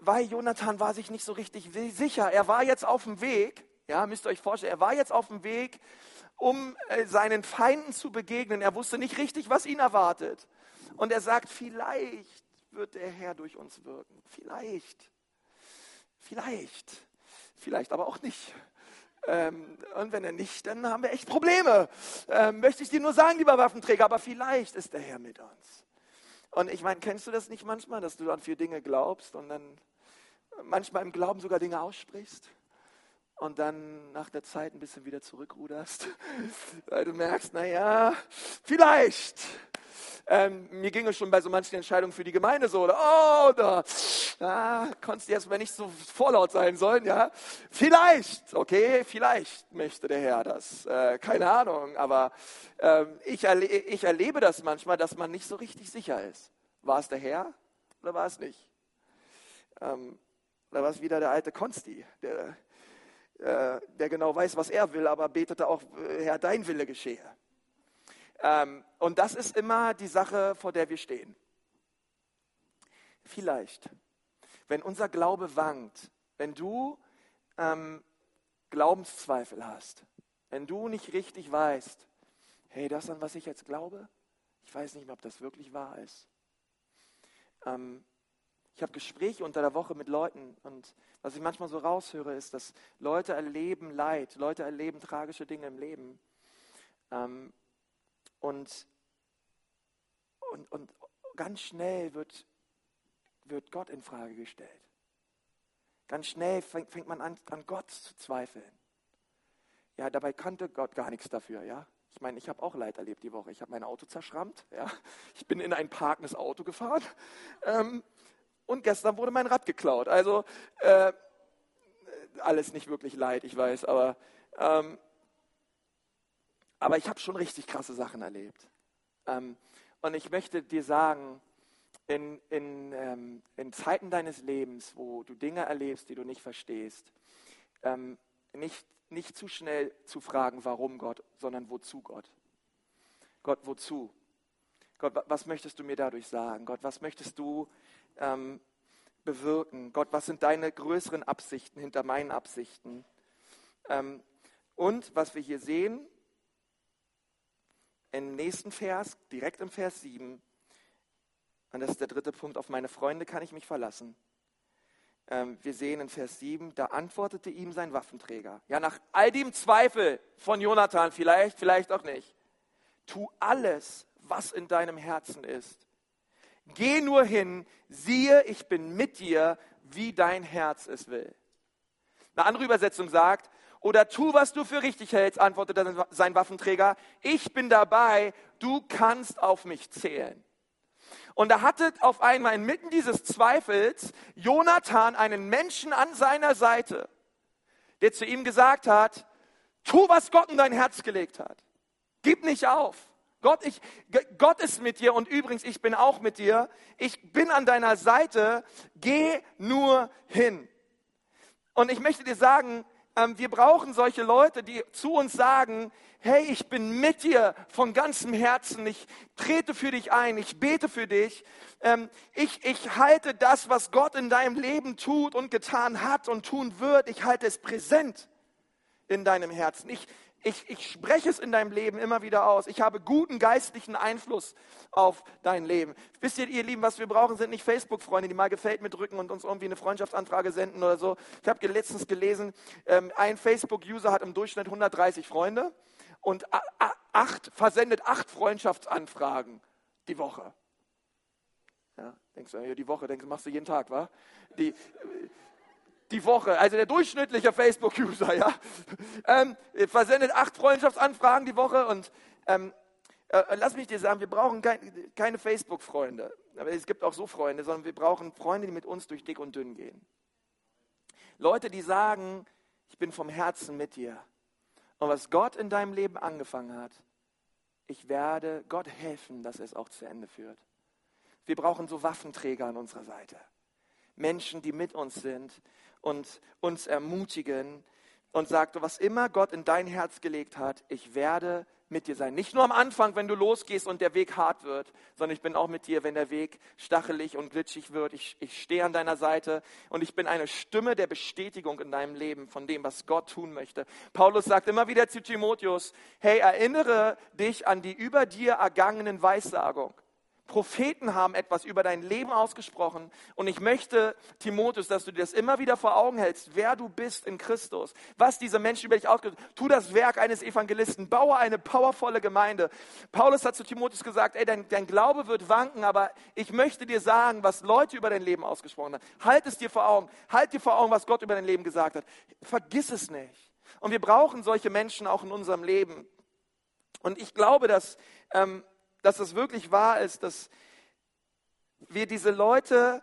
Weil Jonathan war sich nicht so richtig sicher. Er war jetzt auf dem Weg, ja, müsst ihr euch vorstellen, er war jetzt auf dem Weg, um äh, seinen Feinden zu begegnen. Er wusste nicht richtig, was ihn erwartet. Und er sagt, vielleicht wird der Herr durch uns wirken. Vielleicht. Vielleicht vielleicht aber auch nicht. Ähm, und wenn er nicht, dann haben wir echt Probleme. Ähm, möchte ich dir nur sagen, lieber Waffenträger, aber vielleicht ist der Herr mit uns. Und ich meine, kennst du das nicht manchmal, dass du an vier Dinge glaubst und dann manchmal im Glauben sogar Dinge aussprichst und dann nach der Zeit ein bisschen wieder zurückruderst, (laughs) weil du merkst, naja, vielleicht. Ähm, mir ging es schon bei so manchen Entscheidungen für die Gemeinde so, oder, oh, da, ah, konntest du erstmal nicht so vorlaut sein sollen, ja. Vielleicht, okay, vielleicht möchte der Herr das, äh, keine Ahnung, aber ähm, ich, erle ich erlebe das manchmal, dass man nicht so richtig sicher ist. War es der Herr oder war es nicht? Ähm, oder war es wieder der alte Konsti, der, äh, der genau weiß, was er will, aber betete auch, äh, Herr, dein Wille geschehe. Ähm, und das ist immer die Sache, vor der wir stehen. Vielleicht, wenn unser Glaube wankt, wenn du ähm, Glaubenszweifel hast, wenn du nicht richtig weißt, hey, das an was ich jetzt glaube, ich weiß nicht mehr, ob das wirklich wahr ist. Ähm, ich habe Gespräche unter der Woche mit Leuten und was ich manchmal so raushöre, ist, dass Leute erleben Leid, Leute erleben tragische Dinge im Leben. Ähm, und, und, und ganz schnell wird, wird Gott in Frage gestellt. Ganz schnell fängt, fängt man an, an Gott zu zweifeln. Ja, dabei kannte Gott gar nichts dafür, ja. Ich meine, ich habe auch Leid erlebt die Woche. Ich habe mein Auto zerschrammt, ja. Ich bin in ein parkendes Auto gefahren. Ähm, und gestern wurde mein Rad geklaut. Also äh, alles nicht wirklich Leid, ich weiß, aber ähm, aber ich habe schon richtig krasse Sachen erlebt. Ähm, und ich möchte dir sagen, in, in, ähm, in, Zeiten deines Lebens, wo du Dinge erlebst, die du nicht verstehst, ähm, nicht, nicht zu schnell zu fragen, warum Gott, sondern wozu Gott. Gott, wozu? Gott, was möchtest du mir dadurch sagen? Gott, was möchtest du ähm, bewirken? Gott, was sind deine größeren Absichten hinter meinen Absichten? Ähm, und was wir hier sehen, im nächsten Vers, direkt im Vers 7, und das ist der dritte Punkt, auf meine Freunde kann ich mich verlassen. Ähm, wir sehen in Vers 7, da antwortete ihm sein Waffenträger. Ja, nach all dem Zweifel von Jonathan, vielleicht, vielleicht auch nicht. Tu alles, was in deinem Herzen ist. Geh nur hin, siehe, ich bin mit dir, wie dein Herz es will. Eine andere Übersetzung sagt, oder tu, was du für richtig hältst, antwortete sein Waffenträger. Ich bin dabei, du kannst auf mich zählen. Und da hatte auf einmal inmitten dieses Zweifels Jonathan einen Menschen an seiner Seite, der zu ihm gesagt hat, tu, was Gott in dein Herz gelegt hat. Gib nicht auf. Gott, ich, Gott ist mit dir und übrigens, ich bin auch mit dir. Ich bin an deiner Seite. Geh nur hin. Und ich möchte dir sagen, wir brauchen solche Leute, die zu uns sagen, hey, ich bin mit dir von ganzem Herzen, ich trete für dich ein, ich bete für dich, ähm, ich, ich halte das, was Gott in deinem Leben tut und getan hat und tun wird, ich halte es präsent in deinem Herzen. Ich, ich, ich spreche es in deinem Leben immer wieder aus. Ich habe guten geistlichen Einfluss auf dein Leben. Wisst ihr, ihr Lieben, was wir brauchen, sind nicht Facebook-Freunde, die mal gefällt mit drücken und uns irgendwie eine Freundschaftsanfrage senden oder so. Ich habe letztens gelesen, ähm, ein Facebook-User hat im Durchschnitt 130 Freunde und acht, versendet acht Freundschaftsanfragen die Woche. Ja, denkst du, die Woche, denkst du, machst du jeden Tag, wa? Die, die Woche, also der durchschnittliche Facebook-User, ja, ähm, versendet acht Freundschaftsanfragen die Woche und ähm, äh, lass mich dir sagen, wir brauchen kein, keine Facebook-Freunde, aber es gibt auch so Freunde, sondern wir brauchen Freunde, die mit uns durch dick und dünn gehen. Leute, die sagen, ich bin vom Herzen mit dir. Und was Gott in deinem Leben angefangen hat, ich werde Gott helfen, dass es auch zu Ende führt. Wir brauchen so Waffenträger an unserer Seite. Menschen, die mit uns sind und uns ermutigen und sagt, was immer Gott in dein Herz gelegt hat, ich werde mit dir sein. Nicht nur am Anfang, wenn du losgehst und der Weg hart wird, sondern ich bin auch mit dir, wenn der Weg stachelig und glitschig wird. Ich, ich stehe an deiner Seite und ich bin eine Stimme der Bestätigung in deinem Leben von dem, was Gott tun möchte. Paulus sagt immer wieder zu Timotheus, hey, erinnere dich an die über dir ergangenen Weissagung. Propheten haben etwas über dein Leben ausgesprochen. Und ich möchte, Timotheus, dass du dir das immer wieder vor Augen hältst, wer du bist in Christus, was diese Menschen über dich ausgesprochen haben. Tu das Werk eines Evangelisten, baue eine powervolle Gemeinde. Paulus hat zu Timotheus gesagt, ey, dein, dein Glaube wird wanken, aber ich möchte dir sagen, was Leute über dein Leben ausgesprochen haben. Halt es dir vor Augen. Halt dir vor Augen, was Gott über dein Leben gesagt hat. Vergiss es nicht. Und wir brauchen solche Menschen auch in unserem Leben. Und ich glaube, dass ähm, dass es wirklich wahr ist, dass wir diese Leute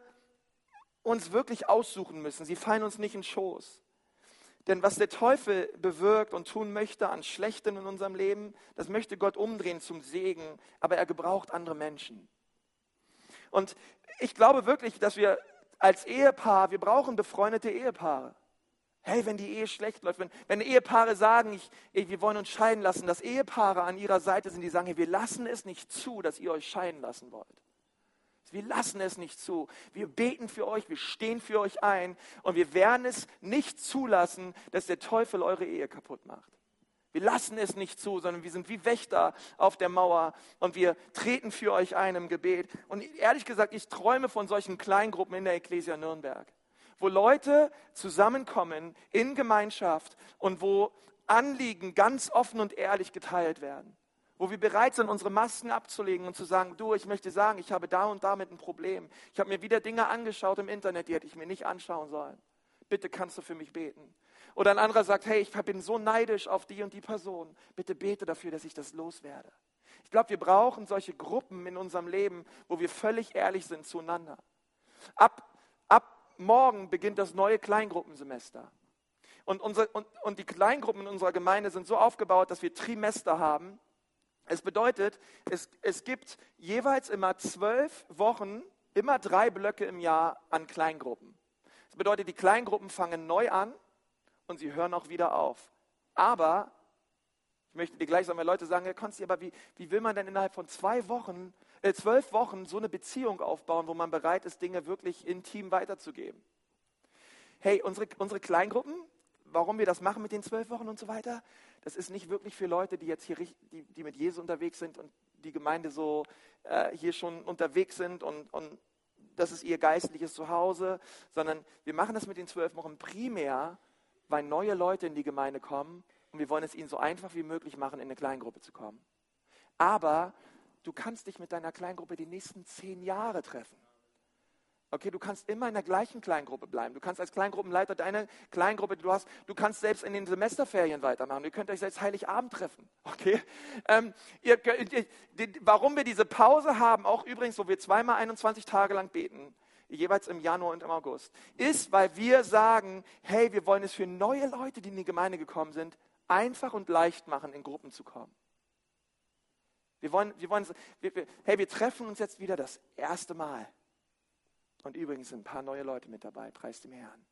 uns wirklich aussuchen müssen. Sie fallen uns nicht in Schoß. Denn was der Teufel bewirkt und tun möchte an Schlechtem in unserem Leben, das möchte Gott umdrehen zum Segen, aber er gebraucht andere Menschen. Und ich glaube wirklich, dass wir als Ehepaar, wir brauchen befreundete Ehepaare. Hey, wenn die Ehe schlecht läuft, wenn, wenn Ehepaare sagen, ich, ey, wir wollen uns scheiden lassen, dass Ehepaare an ihrer Seite sind, die sagen, hey, wir lassen es nicht zu, dass ihr euch scheiden lassen wollt. Wir lassen es nicht zu. Wir beten für euch, wir stehen für euch ein und wir werden es nicht zulassen, dass der Teufel eure Ehe kaputt macht. Wir lassen es nicht zu, sondern wir sind wie Wächter auf der Mauer und wir treten für euch ein im Gebet. Und ehrlich gesagt, ich träume von solchen Kleingruppen in der Ecclesia Nürnberg wo Leute zusammenkommen in Gemeinschaft und wo Anliegen ganz offen und ehrlich geteilt werden. Wo wir bereit sind, unsere Masken abzulegen und zu sagen, du, ich möchte sagen, ich habe da und damit ein Problem. Ich habe mir wieder Dinge angeschaut im Internet, die hätte ich mir nicht anschauen sollen. Bitte kannst du für mich beten. Oder ein anderer sagt, hey, ich bin so neidisch auf die und die Person. Bitte bete dafür, dass ich das loswerde. Ich glaube, wir brauchen solche Gruppen in unserem Leben, wo wir völlig ehrlich sind zueinander. Ab, morgen beginnt das neue Kleingruppensemester. Und, unsere, und, und die Kleingruppen in unserer Gemeinde sind so aufgebaut, dass wir Trimester haben. Es bedeutet, es, es gibt jeweils immer zwölf Wochen, immer drei Blöcke im Jahr an Kleingruppen. Das bedeutet, die Kleingruppen fangen neu an und sie hören auch wieder auf. Aber, möchte dir gleich sagen, Leute sagen, ja, Konsti, aber wie, wie will man denn innerhalb von zwei Wochen äh, zwölf Wochen so eine Beziehung aufbauen, wo man bereit ist, Dinge wirklich intim weiterzugeben. Hey, unsere, unsere Kleingruppen, warum wir das machen mit den zwölf Wochen und so weiter, das ist nicht wirklich für Leute, die jetzt hier die, die mit Jesus unterwegs sind und die Gemeinde so äh, hier schon unterwegs sind und, und das ist ihr geistliches Zuhause, sondern wir machen das mit den zwölf Wochen primär, weil neue Leute in die Gemeinde kommen und wir wollen es ihnen so einfach wie möglich machen, in eine Kleingruppe zu kommen. Aber du kannst dich mit deiner Kleingruppe die nächsten zehn Jahre treffen. Okay, du kannst immer in der gleichen Kleingruppe bleiben. Du kannst als Kleingruppenleiter deine Kleingruppe, die du hast, du kannst selbst in den Semesterferien weitermachen. Ihr könnt euch selbst Heiligabend treffen. Okay? Ähm, ihr, ihr, warum wir diese Pause haben, auch übrigens, wo wir zweimal 21 Tage lang beten, jeweils im Januar und im August, ist, weil wir sagen, hey, wir wollen es für neue Leute, die in die Gemeinde gekommen sind, einfach und leicht machen, in Gruppen zu kommen. Wir wollen, wir wollen, wir, wir, hey, wir treffen uns jetzt wieder das erste Mal. Und übrigens sind ein paar neue Leute mit dabei, preis dem Herrn.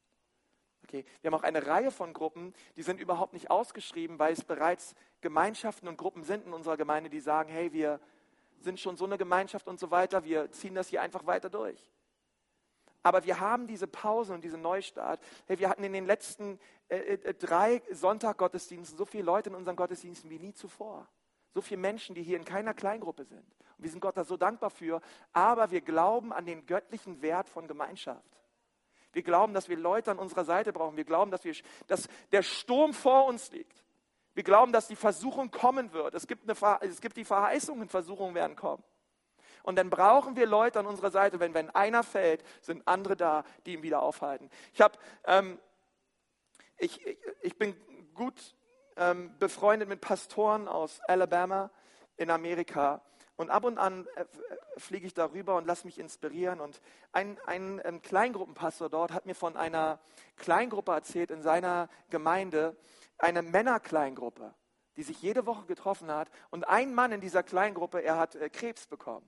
Okay, wir haben auch eine Reihe von Gruppen, die sind überhaupt nicht ausgeschrieben, weil es bereits Gemeinschaften und Gruppen sind in unserer Gemeinde, die sagen, hey, wir sind schon so eine Gemeinschaft und so weiter, wir ziehen das hier einfach weiter durch. Aber wir haben diese Pause und diesen Neustart. Hey, wir hatten in den letzten äh, äh, drei Sonntaggottesdiensten so viele Leute in unseren Gottesdiensten wie nie zuvor. So viele Menschen, die hier in keiner Kleingruppe sind. Und wir sind Gott da so dankbar für. Aber wir glauben an den göttlichen Wert von Gemeinschaft. Wir glauben, dass wir Leute an unserer Seite brauchen. Wir glauben, dass, wir, dass der Sturm vor uns liegt. Wir glauben, dass die Versuchung kommen wird. Es gibt, eine, es gibt die Verheißungen, Versuchungen werden kommen. Und dann brauchen wir Leute an unserer Seite. Wenn, wenn einer fällt, sind andere da, die ihn wieder aufhalten. Ich, hab, ähm, ich, ich bin gut ähm, befreundet mit Pastoren aus Alabama in Amerika. Und ab und an äh, fliege ich darüber und lasse mich inspirieren. Und ein, ein, ein Kleingruppenpastor dort hat mir von einer Kleingruppe erzählt in seiner Gemeinde, eine Männerkleingruppe, die sich jede Woche getroffen hat. Und ein Mann in dieser Kleingruppe, er hat äh, Krebs bekommen.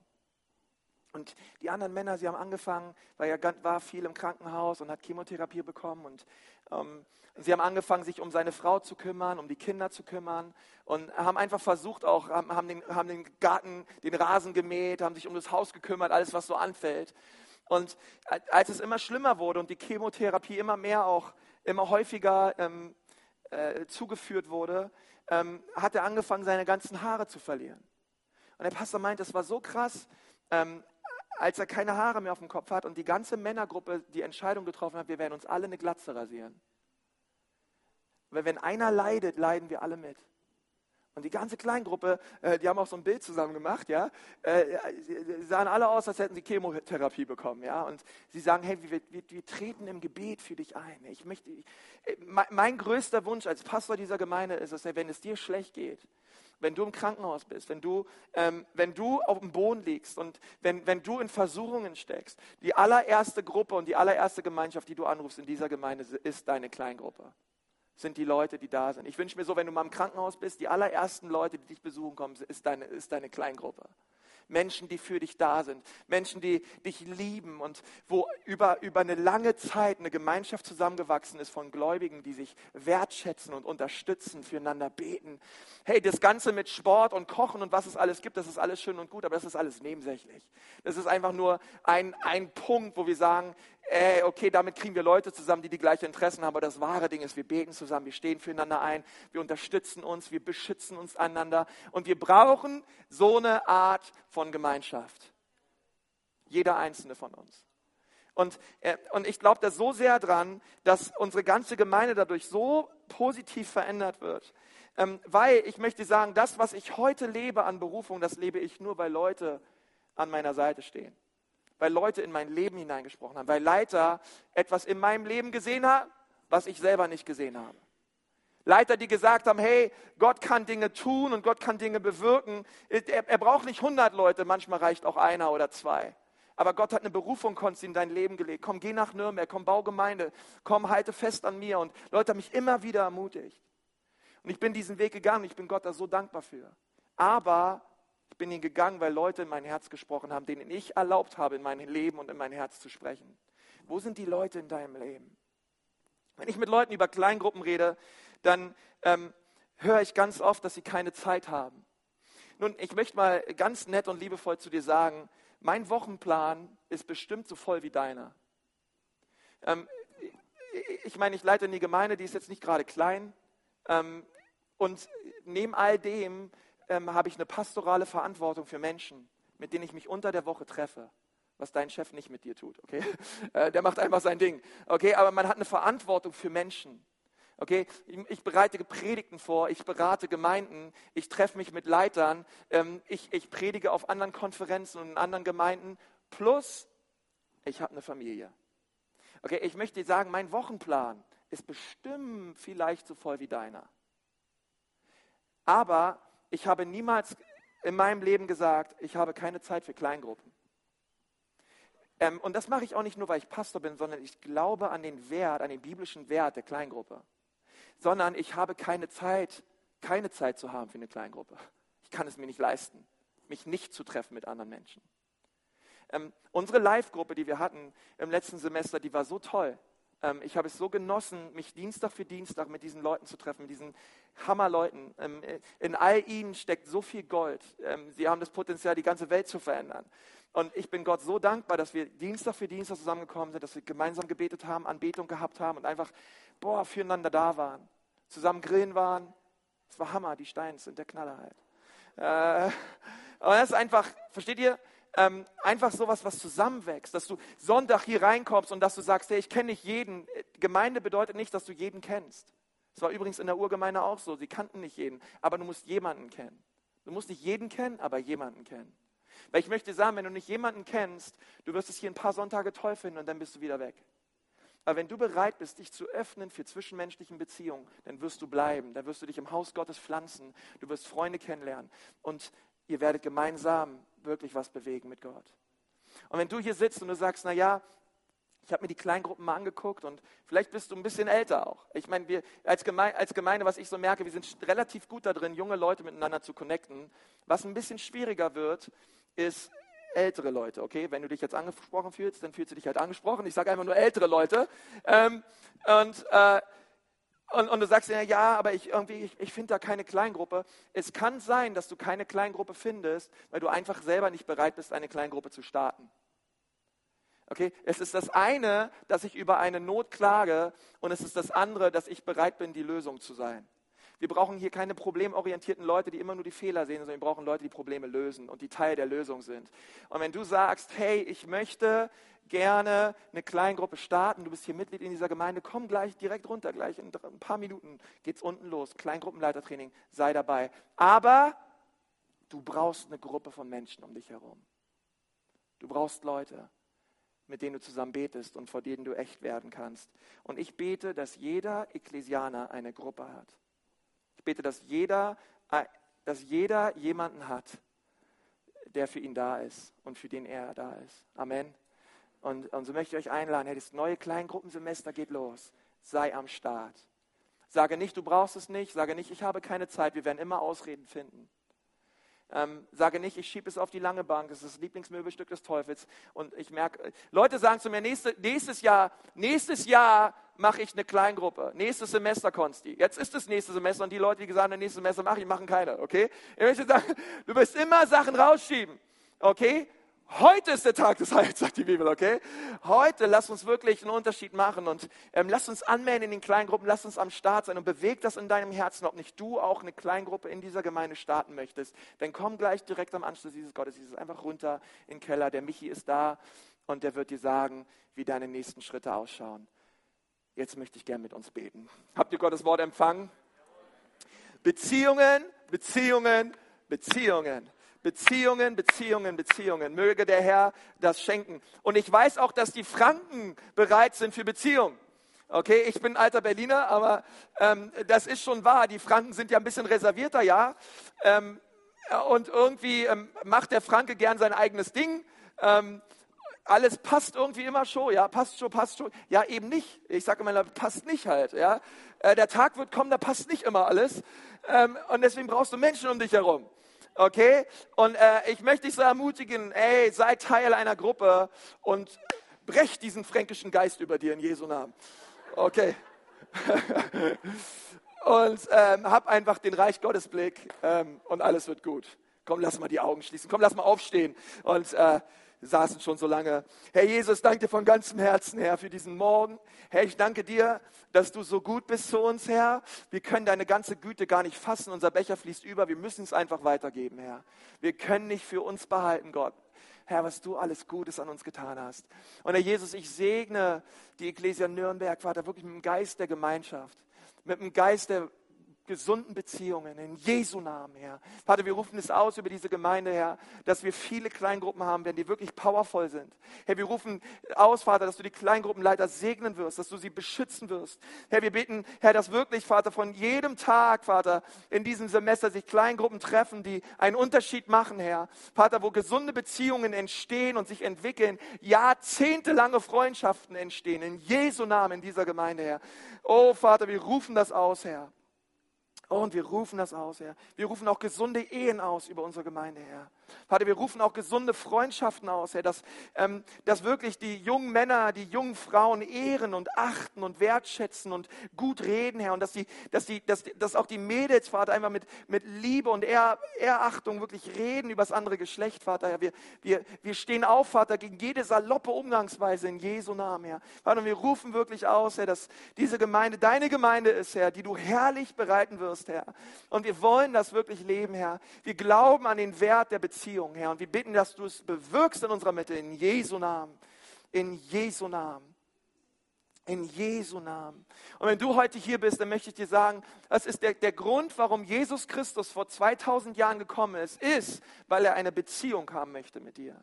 Und die anderen Männer, sie haben angefangen, weil er war viel im Krankenhaus und hat Chemotherapie bekommen. Und ähm, sie haben angefangen, sich um seine Frau zu kümmern, um die Kinder zu kümmern. Und haben einfach versucht, auch, haben, den, haben den Garten, den Rasen gemäht, haben sich um das Haus gekümmert, alles, was so anfällt. Und als es immer schlimmer wurde und die Chemotherapie immer mehr auch, immer häufiger ähm, äh, zugeführt wurde, ähm, hat er angefangen, seine ganzen Haare zu verlieren. Und der Pastor meint, das war so krass, ähm, als er keine Haare mehr auf dem Kopf hat und die ganze Männergruppe die Entscheidung getroffen hat, wir werden uns alle eine Glatze rasieren. Weil wenn einer leidet, leiden wir alle mit. Und die ganze Kleingruppe, äh, die haben auch so ein Bild zusammen gemacht, ja. Äh, sie sahen alle aus, als hätten sie Chemotherapie bekommen, ja. Und sie sagen, hey, wir, wir, wir treten im Gebet für dich ein. Ich möchte, äh, mein, größter Wunsch als Pastor dieser Gemeinde ist, dass wenn es dir schlecht geht, wenn du im Krankenhaus bist, wenn du, ähm, wenn du auf dem Boden liegst und wenn, wenn du in Versuchungen steckst, die allererste Gruppe und die allererste Gemeinschaft, die du anrufst in dieser Gemeinde, ist deine Kleingruppe. Sind die Leute, die da sind. Ich wünsche mir so, wenn du mal im Krankenhaus bist, die allerersten Leute, die dich besuchen kommen, ist deine, ist deine Kleingruppe. Menschen, die für dich da sind, Menschen, die dich lieben und wo über, über eine lange Zeit eine Gemeinschaft zusammengewachsen ist von Gläubigen, die sich wertschätzen und unterstützen, füreinander beten. Hey, das Ganze mit Sport und Kochen und was es alles gibt, das ist alles schön und gut, aber das ist alles nebensächlich. Das ist einfach nur ein, ein Punkt, wo wir sagen, ey, okay, damit kriegen wir Leute zusammen, die die gleichen Interessen haben, aber das wahre Ding ist, wir beten zusammen, wir stehen füreinander ein, wir unterstützen uns, wir beschützen uns einander und wir brauchen so eine Art von Gemeinschaft. Jeder einzelne von uns. Und, äh, und ich glaube da so sehr dran, dass unsere ganze Gemeinde dadurch so positiv verändert wird. Ähm, weil ich möchte sagen, das, was ich heute lebe an Berufung, das lebe ich nur, weil Leute an meiner Seite stehen weil Leute in mein Leben hineingesprochen haben, weil Leiter etwas in meinem Leben gesehen haben, was ich selber nicht gesehen habe. Leiter, die gesagt haben, hey, Gott kann Dinge tun und Gott kann Dinge bewirken. Er, er braucht nicht 100 Leute, manchmal reicht auch einer oder zwei. Aber Gott hat eine Berufung Konsti in dein Leben gelegt. Komm, geh nach Nürnberg, komm, bau Gemeinde, komm, halte fest an mir. Und Leute haben mich immer wieder ermutigt. Und ich bin diesen Weg gegangen, ich bin Gott da so dankbar für. Aber ich bin ihn gegangen, weil Leute in mein Herz gesprochen haben, denen ich erlaubt habe, in mein Leben und in mein Herz zu sprechen. Wo sind die Leute in deinem Leben? Wenn ich mit Leuten über Kleingruppen rede, dann ähm, höre ich ganz oft, dass sie keine Zeit haben. Nun, ich möchte mal ganz nett und liebevoll zu dir sagen, mein Wochenplan ist bestimmt so voll wie deiner. Ähm, ich meine, ich leite in die Gemeinde, die ist jetzt nicht gerade klein. Ähm, und neben all dem ähm, habe ich eine pastorale Verantwortung für Menschen, mit denen ich mich unter der Woche treffe. Was dein Chef nicht mit dir tut, okay? (laughs) Äh, der macht einfach sein Ding, okay? Aber man hat eine Verantwortung für Menschen. Okay, ich bereite Predigten vor, ich berate Gemeinden, ich treffe mich mit Leitern, ähm, ich, ich predige auf anderen Konferenzen und in anderen Gemeinden, plus ich habe eine Familie. Okay, ich möchte dir sagen, mein Wochenplan ist bestimmt vielleicht so voll wie deiner. Aber ich habe niemals in meinem Leben gesagt, ich habe keine Zeit für Kleingruppen. Ähm, und das mache ich auch nicht nur, weil ich Pastor bin, sondern ich glaube an den Wert, an den biblischen Wert der Kleingruppe sondern ich habe keine Zeit, keine Zeit zu haben für eine Kleingruppe. Ich kann es mir nicht leisten, mich nicht zu treffen mit anderen Menschen. Ähm, unsere Live-Gruppe, die wir hatten im letzten Semester, die war so toll. Ähm, ich habe es so genossen, mich Dienstag für Dienstag mit diesen Leuten zu treffen, mit diesen Hammerleuten. Ähm, in all ihnen steckt so viel Gold. Ähm, sie haben das Potenzial, die ganze Welt zu verändern. Und ich bin Gott so dankbar, dass wir Dienstag für Dienstag zusammengekommen sind, dass wir gemeinsam gebetet haben, Anbetung gehabt haben und einfach, boah, füreinander da waren. Zusammen grillen waren. Es war Hammer, die Steine sind der Knaller halt. Äh, aber das ist einfach, versteht ihr? Ähm, einfach sowas, was zusammenwächst, dass du Sonntag hier reinkommst und dass du sagst, hey, ich kenne nicht jeden. Gemeinde bedeutet nicht, dass du jeden kennst. Das war übrigens in der Urgemeinde auch so. Sie kannten nicht jeden, aber du musst jemanden kennen. Du musst nicht jeden kennen, aber jemanden kennen. Weil ich möchte sagen, wenn du nicht jemanden kennst, du wirst es hier ein paar Sonntage toll finden und dann bist du wieder weg. Aber wenn du bereit bist, dich zu öffnen für zwischenmenschlichen Beziehungen, dann wirst du bleiben. Dann wirst du dich im Haus Gottes pflanzen. Du wirst Freunde kennenlernen. Und ihr werdet gemeinsam wirklich was bewegen mit Gott. Und wenn du hier sitzt und du sagst, na ja, ich habe mir die Kleingruppen mal angeguckt und vielleicht bist du ein bisschen älter auch. Ich meine, wir als Gemeinde, als Gemeinde, was ich so merke, wir sind relativ gut da drin, junge Leute miteinander zu connecten. Was ein bisschen schwieriger wird, ist ältere Leute, okay? Wenn du dich jetzt angesprochen fühlst, dann fühlst du dich halt angesprochen. Ich sage einfach nur ältere Leute. Ähm, und, äh, und, und, du sagst ja, ja, aber ich, ich, ich finde da keine Kleingruppe. Es kann sein, dass du keine Kleingruppe findest, weil du einfach selber nicht bereit bist, eine Kleingruppe zu starten. Okay, es ist das eine, dass ich über eine Not klage und es ist das andere, dass ich bereit bin, die Lösung zu sein. Wir brauchen hier keine problemorientierten Leute, die immer nur die Fehler sehen, sondern wir brauchen Leute, die Probleme lösen und die Teil der Lösung sind. Und wenn du sagst, hey, ich möchte gerne eine Kleingruppe starten, du bist hier Mitglied in dieser Gemeinde, komm gleich direkt runter, gleich in ein paar Minuten geht's unten los, Kleingruppenleitertraining, sei dabei. Aber du brauchst eine Gruppe von Menschen um dich herum. Du brauchst Leute, mit denen du zusammen betest und vor denen du echt werden kannst. Und ich bete, dass jeder Ekklesianer eine Gruppe hat bete, dass jeder, äh, dass jeder jemanden hat, der für ihn da ist und für den er da ist. Amen. Und, und so möchte ich euch einladen, hey, das neue Kleingruppensemester geht los. Sei am Start. Sage nicht, du brauchst es nicht. Sage nicht, ich habe keine Zeit. Wir werden immer Ausreden finden. Ähm, sage nicht, ich schiebe es auf die lange Bank, das ist das Lieblingsmöbelstück des Teufels. Und ich merke, Leute sagen zu mir, nächste, nächstes Jahr, nächstes Jahr mache ich eine Kleingruppe. Nächstes Semester, Konsti. Jetzt ist das nächste Semester und die Leute, die gesagt haben, nächstes Semester mache ich, machen keine, okay? Ich möchte sagen, (laughs) du wirst immer Sachen rausschieben, okay? Heute ist der Tag des Heils, sagt die Bibel, okay? Heute lass uns wirklich einen Unterschied machen und ähm, lass uns anmelden in den Kleingruppen, lass uns am Start sein und beweg das in deinem Herzen, ob nicht du auch eine Kleingruppe in dieser Gemeinde starten möchtest. Dann komm gleich direkt am Anschluss dieses Gottesdienstes einfach runter in den Keller. Der Michi ist da und der wird dir sagen, wie deine nächsten Schritte ausschauen. Jetzt möchte ich gern mit uns beten. Habt ihr Gottes Wort empfangen? Beziehungen, Beziehungen, Beziehungen. Beziehungen, Beziehungen, Beziehungen. Möge der Herr das schenken. Und ich weiß auch, dass die Franken bereit sind für Beziehungen. Okay, ich bin alter Berliner, aber ähm, das ist schon wahr. Die Franken sind ja ein bisschen reservierter, ja. Ähm, und irgendwie ähm, macht der Franke gern sein eigenes Ding. Ähm, alles passt irgendwie immer schon, ja, passt schon, passt schon. Ja, eben nicht. Ich sage immer, passt nicht halt, ja. Äh, der Tag wird kommen, da passt nicht immer alles. Ähm, und deswegen brauchst du Menschen um dich herum. Okay? Und äh, ich möchte dich so ermutigen, ey, sei Teil einer Gruppe und brech diesen fränkischen Geist über dir in Jesu Namen. Okay. (laughs) und ähm, hab einfach den Reich Gottes Blick ähm, und alles wird gut. Komm, lass mal die Augen schließen. Komm, lass mal aufstehen und äh, saßen schon so lange. Herr Jesus, danke dir von ganzem Herzen, Herr, für diesen Morgen. Herr, ich danke dir, dass du so gut bist zu uns, Herr. Wir können deine ganze Güte gar nicht fassen. Unser Becher fließt über. Wir müssen es einfach weitergeben, Herr. Wir können nicht für uns behalten, Gott. Herr, was du alles Gutes an uns getan hast. Und Herr Jesus, ich segne die Ecclesia Nürnberg, Vater, wirklich mit dem Geist der Gemeinschaft mit einem Geist der gesunden Beziehungen in Jesu Namen, Herr. Vater, wir rufen es aus über diese Gemeinde, Herr, dass wir viele Kleingruppen haben werden, die wirklich powervoll sind. Herr, wir rufen aus, Vater, dass du die Kleingruppenleiter segnen wirst, dass du sie beschützen wirst. Herr, wir beten, Herr, dass wirklich, Vater, von jedem Tag, Vater, in diesem Semester sich Kleingruppen treffen, die einen Unterschied machen, Herr. Vater, wo gesunde Beziehungen entstehen und sich entwickeln, jahrzehntelange Freundschaften entstehen, in Jesu Namen in dieser Gemeinde, Herr. Oh, Vater, wir rufen das aus, Herr. Und wir rufen das aus, Herr. Wir rufen auch gesunde Ehen aus über unsere Gemeinde, Herr. Vater, wir rufen auch gesunde Freundschaften aus, Herr, dass, ähm, dass wirklich die jungen Männer, die jungen Frauen ehren und achten und wertschätzen und gut reden, Herr. Und dass, die, dass, die, dass, dass auch die Mädels, Vater, einfach mit, mit Liebe und Ehr, Ehrachtung wirklich reden über das andere Geschlecht, Vater, Herr. Wir, wir, wir stehen auf, Vater, gegen jede saloppe Umgangsweise in Jesu Namen, Herr. Vater, wir rufen wirklich aus, Herr, dass diese Gemeinde deine Gemeinde ist, Herr, die du herrlich bereiten wirst, Herr. Und wir wollen das wirklich leben, Herr. Wir glauben an den Wert der Beziehung, Herr. Und wir bitten, dass du es bewirkst in unserer Mitte, in Jesu Namen. In Jesu Namen. In Jesu Namen. Und wenn du heute hier bist, dann möchte ich dir sagen, das ist der, der Grund, warum Jesus Christus vor 2000 Jahren gekommen ist, ist, weil er eine Beziehung haben möchte mit dir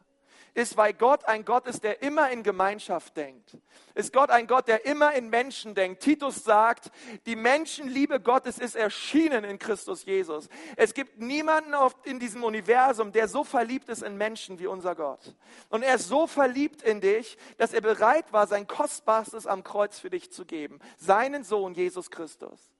ist, weil Gott ein Gott ist, der immer in Gemeinschaft denkt. Ist Gott ein Gott, der immer in Menschen denkt. Titus sagt, die Menschenliebe Gottes ist erschienen in Christus Jesus. Es gibt niemanden in diesem Universum, der so verliebt ist in Menschen wie unser Gott. Und er ist so verliebt in dich, dass er bereit war, sein Kostbarstes am Kreuz für dich zu geben. Seinen Sohn Jesus Christus.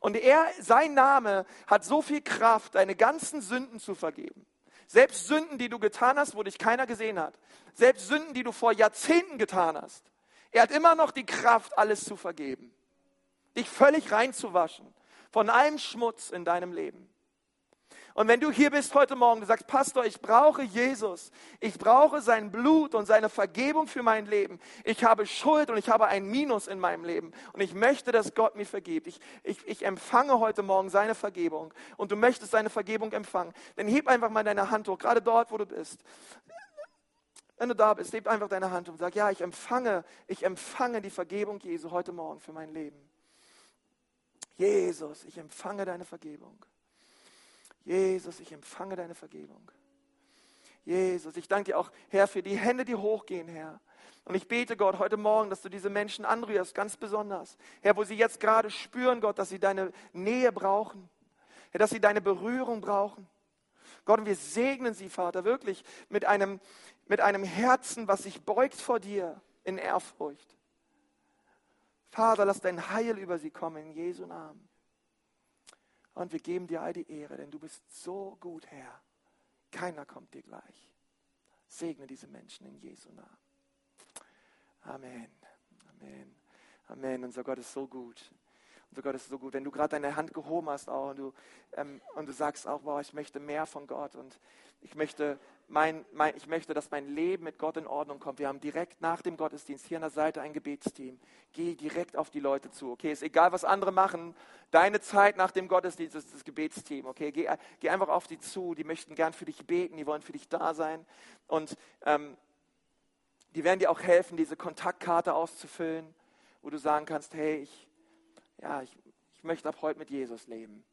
Und er, sein Name hat so viel Kraft, deine ganzen Sünden zu vergeben. Selbst Sünden, die du getan hast, wo dich keiner gesehen hat. Selbst Sünden, die du vor Jahrzehnten getan hast. Er hat immer noch die Kraft, alles zu vergeben. Dich völlig reinzuwaschen von allem Schmutz in deinem Leben. Und wenn du hier bist heute Morgen, du sagst, Pastor, ich brauche Jesus. Ich brauche sein Blut und seine Vergebung für mein Leben. Ich habe Schuld und ich habe ein Minus in meinem Leben. Und ich möchte, dass Gott mir vergibt. Ich, ich, ich empfange heute Morgen seine Vergebung. Und du möchtest seine Vergebung empfangen. Dann heb einfach mal deine Hand hoch, gerade dort, wo du bist. Wenn du da bist, heb einfach deine Hand und sag, ja, ich empfange, ich empfange die Vergebung Jesu heute Morgen für mein Leben. Jesus, ich empfange deine Vergebung. Jesus, ich empfange deine Vergebung. Jesus, ich danke dir auch, Herr, für die Hände, die hochgehen, Herr. Und ich bete, Gott, heute Morgen, dass du diese Menschen anrührst, ganz besonders. Herr, wo sie jetzt gerade spüren, Gott, dass sie deine Nähe brauchen. Herr, dass sie deine Berührung brauchen. Gott, und wir segnen sie, Vater, wirklich mit einem, mit einem Herzen, was sich beugt vor dir in Ehrfurcht. Vater, lass dein Heil über sie kommen in Jesu Namen. Und wir geben dir all die Ehre, denn du bist so gut, Herr. Keiner kommt dir gleich. Segne diese Menschen in Jesu Namen. Amen. Amen. Amen. Unser Gott ist so gut. Unser Gott ist so gut. Wenn du gerade deine Hand gehoben hast auch und du, ähm, und du sagst auch, wow, ich möchte mehr von Gott und ich möchte, mein, mein, ich möchte, dass mein Leben mit Gott in Ordnung kommt. Wir haben direkt nach dem Gottesdienst hier an der Seite ein Gebetsteam. Geh direkt auf die Leute zu. Okay, ist egal, was andere machen. Deine Zeit nach dem Gottesdienst ist das Gebetsteam. Okay, geh, geh einfach auf die zu. Die möchten gern für dich beten. Die wollen für dich da sein. Und ähm, die werden dir auch helfen, diese Kontaktkarte auszufüllen, wo du sagen kannst, hey, ich, ja, ich, ich möchte ab heute mit Jesus leben.